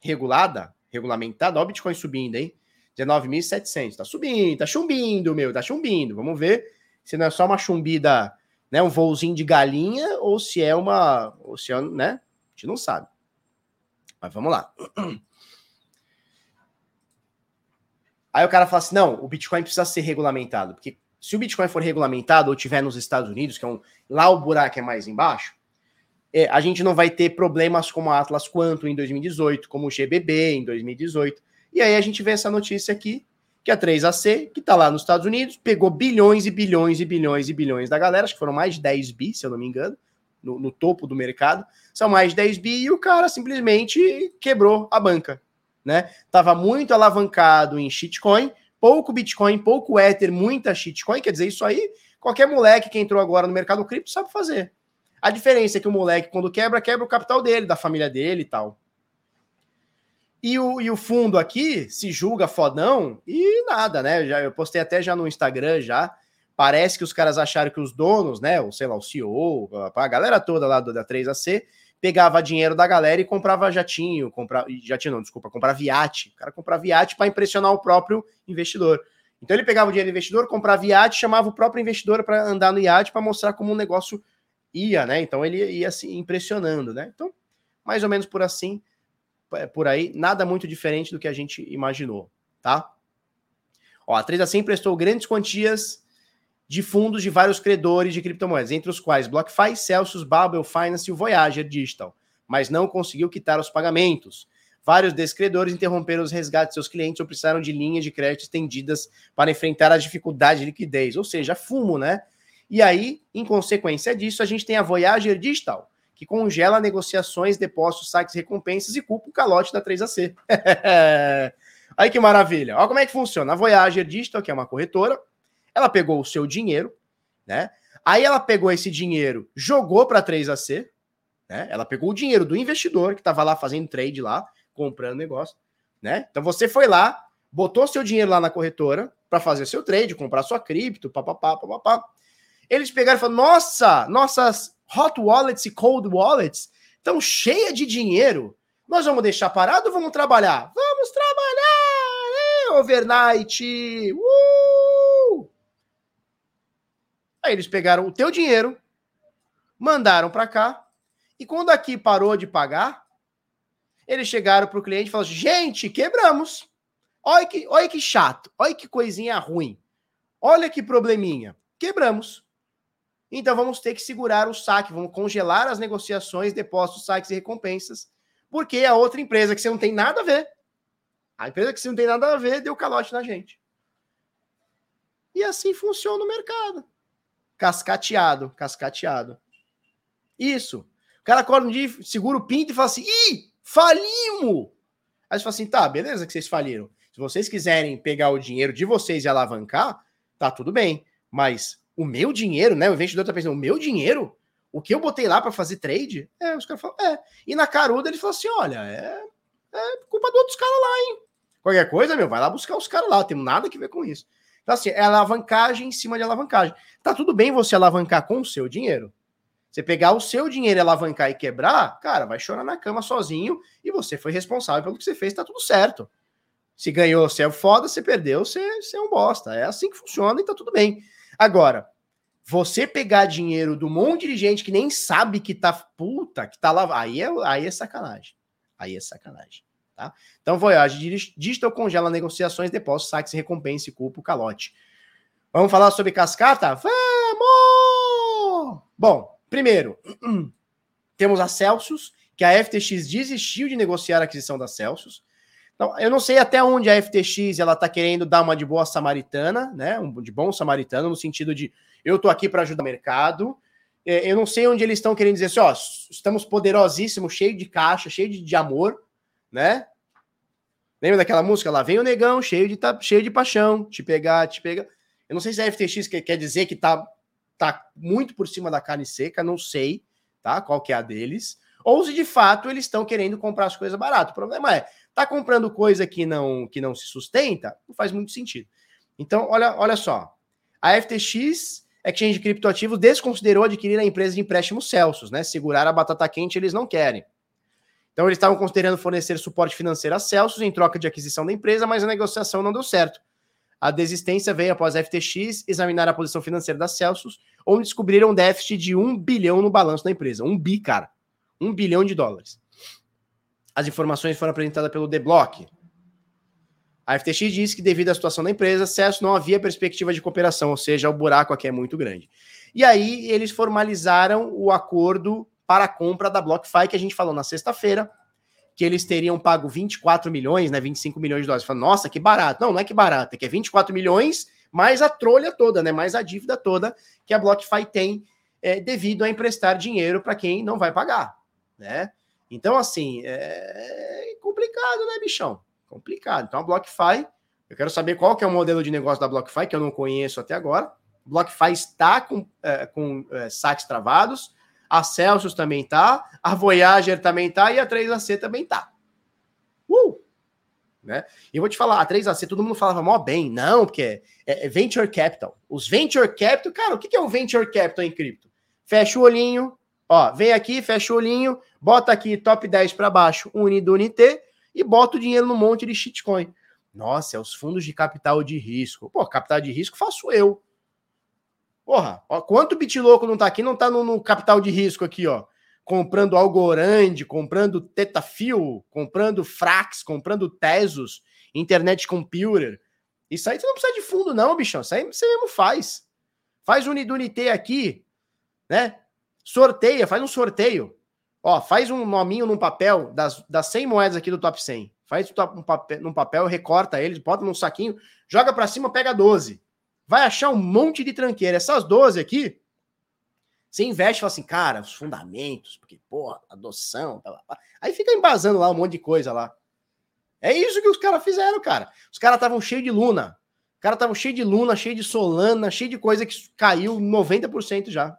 regulada, regulamentada, ó o Bitcoin subindo, hein? 19.700. Tá subindo, tá chumbindo, meu, tá chumbindo. Vamos ver se não é só uma chumbida, né, um voozinho de galinha ou se é uma, ou se é, né? A gente não sabe. Mas vamos lá. Aí o cara fala assim: não, o Bitcoin precisa ser regulamentado, porque se o Bitcoin for regulamentado ou tiver nos Estados Unidos, que é um lá o buraco é mais embaixo, é, a gente não vai ter problemas como a Atlas Quantum em 2018, como o GBB em 2018. E aí a gente vê essa notícia aqui, que a 3AC, que está lá nos Estados Unidos, pegou bilhões e bilhões e bilhões e bilhões da galera, acho que foram mais de 10 bi, se eu não me engano, no, no topo do mercado, são mais de 10 bi, e o cara simplesmente quebrou a banca, né? Tava muito alavancado em shitcoin, pouco Bitcoin, pouco Ether, muita shitcoin, quer dizer, isso aí, qualquer moleque que entrou agora no mercado cripto sabe fazer. A diferença é que o moleque, quando quebra, quebra o capital dele, da família dele e tal. E o, e o fundo aqui se julga fodão e nada, né? Já, eu postei até já no Instagram já. Parece que os caras acharam que os donos, né? Ou sei lá, o CEO, a galera toda lá do, da 3AC, pegava dinheiro da galera e comprava jatinho, comprava. Jatinho não, desculpa, comprava iate. O cara comprava iate para impressionar o próprio investidor. Então ele pegava o dinheiro do investidor, comprava iate, chamava o próprio investidor para andar no iate para mostrar como um negócio ia, né? Então ele ia se impressionando, né? Então, mais ou menos por assim, por aí, nada muito diferente do que a gente imaginou, tá? Ó, a 3 assim prestou grandes quantias de fundos de vários credores de criptomoedas, entre os quais BlockFi, Celsius, Babel Finance e o Voyager Digital, mas não conseguiu quitar os pagamentos. Vários desses credores interromperam os resgates de seus clientes ou precisaram de linhas de crédito estendidas para enfrentar as dificuldades de liquidez, ou seja, fumo, né? E aí, em consequência disso, a gente tem a Voyager Digital, que congela negociações, depósitos, saques, recompensas e culpa o calote da 3AC. aí que maravilha. Olha como é que funciona. A Voyager Digital, que é uma corretora, ela pegou o seu dinheiro, né? Aí ela pegou esse dinheiro, jogou para a 3AC, né? Ela pegou o dinheiro do investidor que estava lá fazendo trade lá, comprando negócio, né? Então você foi lá, botou seu dinheiro lá na corretora para fazer seu trade, comprar sua cripto, papapá, papapá. Eles pegaram e falaram: nossa, nossas hot wallets e cold wallets estão cheias de dinheiro. Nós vamos deixar parado ou vamos trabalhar? Vamos trabalhar! Né? Overnight! Uh! Aí eles pegaram o teu dinheiro, mandaram para cá, e quando aqui parou de pagar, eles chegaram para o cliente e falaram: gente, quebramos. Olha que, olha que chato, olha que coisinha ruim, olha que probleminha. Quebramos. Então vamos ter que segurar o saque, vamos congelar as negociações, depósitos, saques e recompensas, porque a outra empresa que você não tem nada a ver, a empresa que você não tem nada a ver, deu calote na gente. E assim funciona o mercado. Cascateado, cascateado. Isso. O cara acorda um dia, segura o pinto e fala assim: ih, falimos! Aí você fala assim: tá, beleza que vocês faliram. Se vocês quiserem pegar o dinheiro de vocês e alavancar, tá tudo bem. Mas o meu dinheiro, né? O investidor tá pensando, o meu dinheiro? O que eu botei lá para fazer trade? É, os caras falam, é. E na caruda ele falou assim: olha, é, é culpa do outros caras lá, hein? Qualquer coisa, meu, vai lá buscar os caras lá, tem nada a ver com isso. Então, assim, é alavancagem em cima de alavancagem. Tá tudo bem você alavancar com o seu dinheiro. Você pegar o seu dinheiro e alavancar e quebrar, cara, vai chorar na cama sozinho e você foi responsável pelo que você fez, tá tudo certo. Se ganhou, você é foda, se perdeu, você, você é um bosta. É assim que funciona e tá tudo bem. Agora, você pegar dinheiro do monte de gente que nem sabe que tá puta, que tá lá, aí é, aí é sacanagem. Aí é sacanagem. Tá? Então, Voyage Digital congela negociações, depósitos, saques, recompensa e culpa calote. Vamos falar sobre cascata? Vamos! Bom, primeiro, temos a Celsius, que a FTX desistiu de negociar a aquisição da Celsius. Então, eu não sei até onde a FTX ela está querendo dar uma de boa samaritana, né? Um de bom samaritano, no sentido de eu estou aqui para ajudar o mercado. É, eu não sei onde eles estão querendo dizer assim, ó, estamos poderosíssimos, cheio de caixa, cheio de, de amor, né? Lembra daquela música? Lá vem o negão, cheio de, cheio de paixão, te pegar, te pegar. Eu não sei se a FTX quer, quer dizer que tá, tá muito por cima da carne seca, não sei, tá? Qual que é a deles. Ou se de fato eles estão querendo comprar as coisas barato. O problema é, Tá comprando coisa que não que não se sustenta? Não faz muito sentido. Então, olha, olha só. A FTX, Exchange de Criptoativos, desconsiderou adquirir a empresa de empréstimo Celsius, né? Segurar a batata quente eles não querem. Então eles estavam considerando fornecer suporte financeiro a Celsius em troca de aquisição da empresa, mas a negociação não deu certo. A desistência veio após a FTX examinar a posição financeira da Celsius, onde descobriram um déficit de um bilhão no balanço da empresa. Um bi, cara. Um bilhão de dólares. As informações foram apresentadas pelo The Block. A FTX disse que, devido à situação da empresa, Celsius não havia perspectiva de cooperação, ou seja, o buraco aqui é muito grande. E aí eles formalizaram o acordo para a compra da BlockFi, que a gente falou na sexta-feira, que eles teriam pago 24 milhões, né, 25 milhões de dólares. Fala, nossa, que barato. Não, não é que barato, é que é 24 milhões mais a trolha toda, né, mais a dívida toda que a BlockFi tem é, devido a emprestar dinheiro para quem não vai pagar, né? Então, assim, é complicado, né, bichão? Complicado. Então, a BlockFi, eu quero saber qual que é o modelo de negócio da BlockFi, que eu não conheço até agora. BlockFi está com, é, com é, saques travados, a Celsius também tá, a Voyager também tá e a 3AC também tá. Uh! Né? E eu vou te falar, a 3AC todo mundo falava mó bem, não, porque é, é, Venture Capital. Os Venture Capital, cara, o que é um Venture Capital em cripto? Fecha o olhinho, ó, vem aqui, fecha o olhinho, bota aqui top 10 para baixo, Unido Unité, e bota o dinheiro no monte de shitcoin. Nossa, é os fundos de capital de risco. Pô, capital de risco faço eu. Porra, ó, quanto louco não tá aqui, não tá no, no, capital de risco aqui, ó. Comprando Algorand, comprando Tetafil, comprando Frax, comprando Tesos, Internet Computer. Isso aí você não precisa de fundo, não, bichão. Isso aí você mesmo faz. Faz Unidunité aqui, né? Sorteia, faz um sorteio. Ó, faz um nominho num papel das, das 100 moedas aqui do top 100. Faz um papel, num papel, recorta eles, bota num saquinho, joga para cima, pega 12 vai achar um monte de tranqueira. Essas 12 aqui, você investe e fala assim, cara, os fundamentos, porque, porra, adoção, blá, blá. aí fica embasando lá um monte de coisa lá. É isso que os caras fizeram, cara. Os caras estavam cheios de Luna. Os caras estavam cheios de Luna, cheio de Solana, cheio de coisa que caiu 90% já.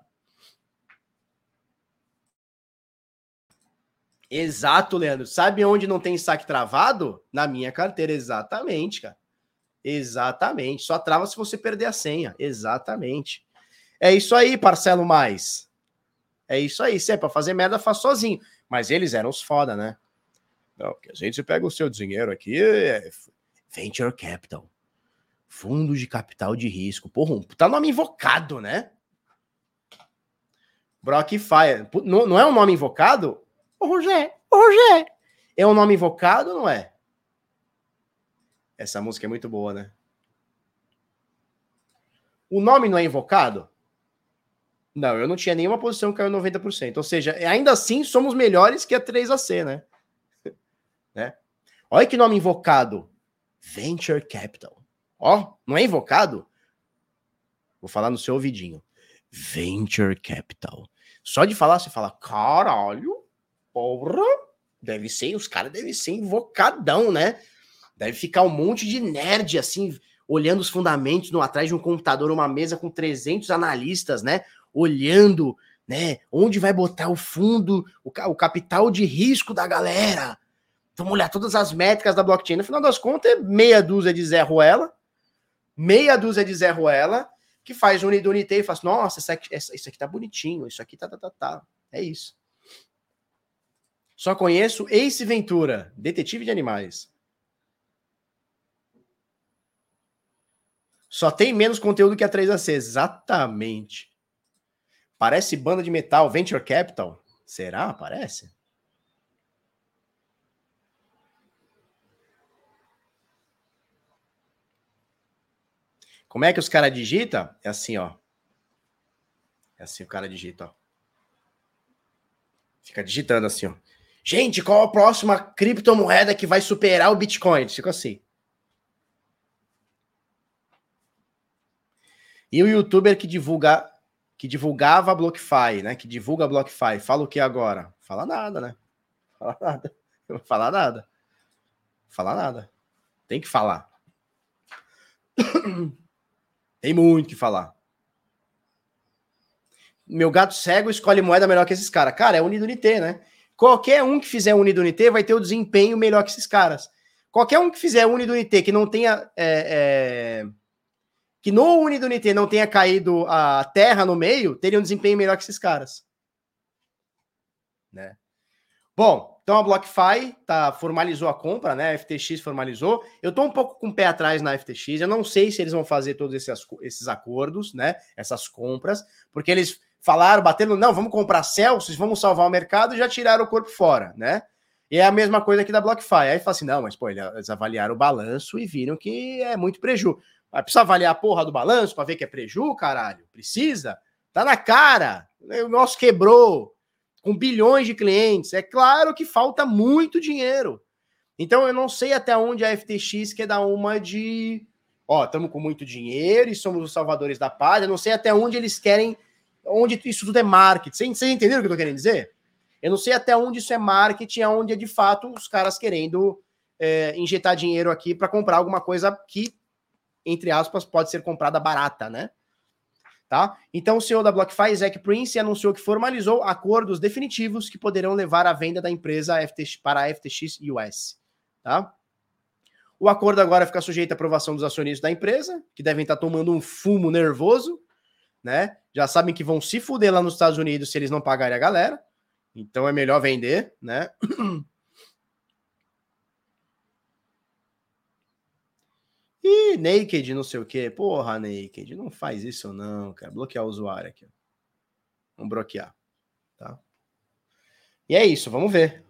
Exato, Leandro. Sabe onde não tem saque travado? Na minha carteira, exatamente, cara. Exatamente. Só trava se você perder a senha. Exatamente. É isso aí, parcelo mais. É isso aí. Se é pra fazer merda, faz sozinho. Mas eles eram os foda, né? Não, que a gente pega o seu dinheiro aqui, é Venture Capital. Fundo de capital de risco. Porra, tá nome invocado, né? Brockfire. Não, não é um nome invocado? Ô, Rogé, ô, Rogé. É um nome invocado não é? Essa música é muito boa, né? O nome não é invocado? Não, eu não tinha nenhuma posição que caiu 90%. Ou seja, ainda assim somos melhores que a 3AC, né? né? Olha que nome invocado. Venture Capital. Ó, não é invocado? Vou falar no seu ouvidinho. Venture Capital. Só de falar, você fala, caralho, porra, deve ser, os caras devem ser invocadão, né? Deve ficar um monte de nerd assim, olhando os fundamentos no atrás de um computador, uma mesa com 300 analistas, né? Olhando, né? Onde vai botar o fundo, o, o capital de risco da galera. Vamos olhar todas as métricas da blockchain. No final das contas, é meia dúzia de Zé Ruela, meia dúzia de Zé Ruela, que faz unidunité e faz, nossa, isso aqui, isso aqui tá bonitinho, isso aqui tá, tá, tá, tá. É isso. Só conheço Ace Ventura, detetive de animais. Só tem menos conteúdo que a 3AC. Exatamente. Parece banda de metal, Venture Capital. Será? Parece? Como é que os caras digitam? É assim, ó. É assim o cara digita, ó. Fica digitando assim, ó. Gente, qual a próxima criptomoeda que vai superar o Bitcoin? Fica assim. E o youtuber que divulga que divulgava BlockFi, né? Que divulga BlockFi, fala o que agora? Fala nada, né? Fala nada. Fala nada. Fala nada. Tem que falar. Tem muito que falar. Meu gato cego escolhe moeda melhor que esses caras. Cara, é Unido Unité, né? Qualquer um que fizer Unido Unité vai ter o desempenho melhor que esses caras. Qualquer um que fizer Unido Unité que não tenha é, é que no Unidunité não tenha caído a terra no meio, teria um desempenho melhor que esses caras. Né? Bom, então a BlockFi tá, formalizou a compra, né? A FTX formalizou. Eu tô um pouco com o pé atrás na FTX. Eu não sei se eles vão fazer todos esses, esses acordos, né? Essas compras, porque eles falaram, batendo, não, vamos comprar Celsius, vamos salvar o mercado já tiraram o corpo fora, né? E é a mesma coisa aqui da BlockFi. Aí fala assim: não, mas pô, eles avaliaram o balanço e viram que é muito preju. Mas precisa avaliar a porra do balanço para ver que é preju, caralho? Precisa? Tá na cara. O nosso quebrou com bilhões de clientes. É claro que falta muito dinheiro. Então eu não sei até onde a FTX quer dar uma de. Ó, estamos com muito dinheiro e somos os salvadores da paz. Eu não sei até onde eles querem. Onde isso tudo é marketing. Vocês, entenderam o que eu tô querendo dizer? Eu não sei até onde isso é marketing, onde é de fato os caras querendo é, injetar dinheiro aqui para comprar alguma coisa que, entre aspas, pode ser comprada barata, né? Tá? Então, o CEO da BlockFi, Zach Prince, anunciou que formalizou acordos definitivos que poderão levar a venda da empresa FTX, para a FTX US. Tá? O acordo agora fica sujeito à aprovação dos acionistas da empresa, que devem estar tomando um fumo nervoso, né? Já sabem que vão se fuder lá nos Estados Unidos se eles não pagarem a galera. Então é melhor vender, né? E Naked, não sei o que. Porra, Naked, não faz isso não, cara. Bloquear o usuário aqui. Vamos bloquear. Tá? E é isso, vamos ver.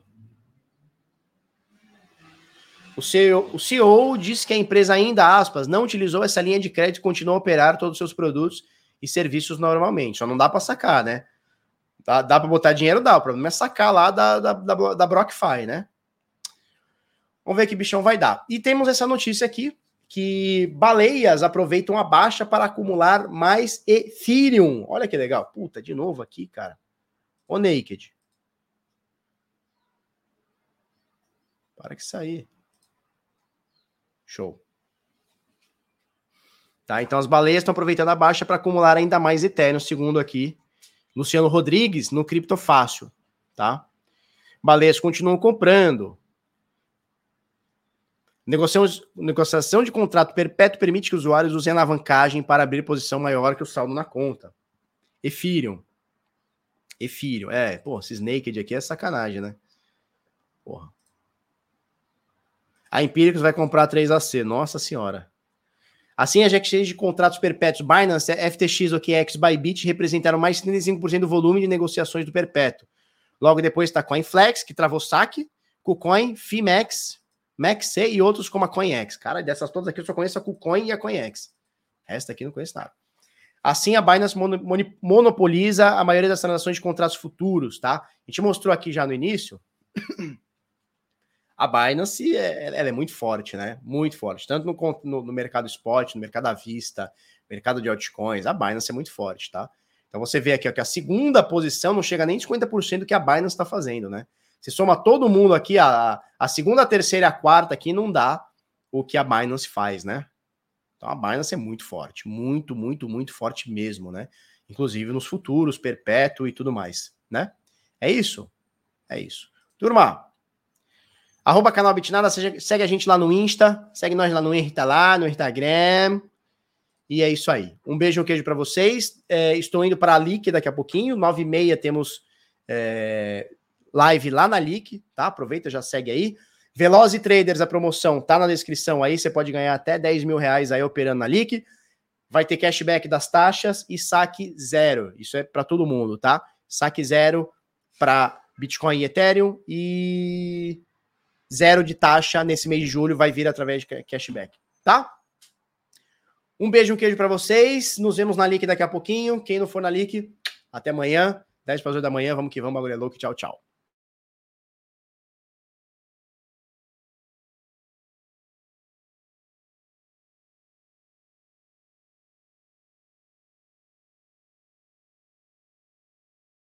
O CEO, o CEO disse que a empresa ainda, aspas, não utilizou essa linha de crédito e a operar todos os seus produtos e serviços normalmente. Só não dá para sacar, né? Dá, dá para botar dinheiro? Dá. O problema é sacar lá da, da, da, da BrockFi, né? Vamos ver que bichão vai dar. E temos essa notícia aqui, que baleias aproveitam a baixa para acumular mais Ethereum. Olha que legal. Puta, de novo aqui, cara. O Naked. Para que sair. Show. Tá, então as baleias estão aproveitando a baixa para acumular ainda mais Ethereum, segundo aqui Luciano Rodrigues no Criptofácil, tá? Baleias continuam comprando. Negociação, negociação de contrato perpétuo permite que usuários usem alavancagem para abrir posição maior que o saldo na conta. Ethereum. Ethereum. É, pô, esses naked aqui é sacanagem, né? Porra. A Empíricos vai comprar 3AC. Nossa senhora. Assim, as exchanges de contratos perpétuos Binance, FTX, OKX, Bybit representaram mais de 35% do volume de negociações do perpétuo. Logo depois está CoinFlex, que travou saque, KuCoin, FIMEX, MaxC e outros como a CoinX. Cara, dessas todas aqui eu só conheço a KuCoin e a CoinX. Esta aqui não conheço nada. Assim, a Binance monopoliza a maioria das transações de contratos futuros, tá? A gente mostrou aqui já no início. A Binance é, ela é muito forte, né? Muito forte. Tanto no, no, no, mercado spot, no mercado à vista, mercado de altcoins, a Binance é muito forte, tá? Então você vê aqui ó, que a segunda posição não chega nem 50% do que a Binance está fazendo, né? Se soma todo mundo aqui, a, a segunda, a terceira e a quarta aqui, não dá o que a Binance faz, né? Então a Binance é muito forte, muito, muito, muito forte mesmo, né? Inclusive nos futuros, perpétuo e tudo mais, né? É isso? É isso. Turma, arroba canal Bitnada, segue a gente lá no Insta, segue nós lá no Insta lá, no Instagram. E é isso aí. Um beijo, um queijo para vocês. É, estou indo para a LIC daqui a pouquinho, nove e meia temos é, live lá na Leak, tá? Aproveita, já segue aí. Veloz Traders, a promoção tá na descrição aí, você pode ganhar até 10 mil reais aí operando na Leak. Vai ter cashback das taxas e saque zero. Isso é para todo mundo, tá? Saque zero para Bitcoin e Ethereum e zero de taxa nesse mês de julho vai vir através de cashback, tá? Um beijo, um queijo para vocês. Nos vemos na Leak daqui a pouquinho. Quem não for na Leak, até amanhã, 10 para as 8 da manhã. Vamos que vamos, bagulho é louco. Tchau, tchau.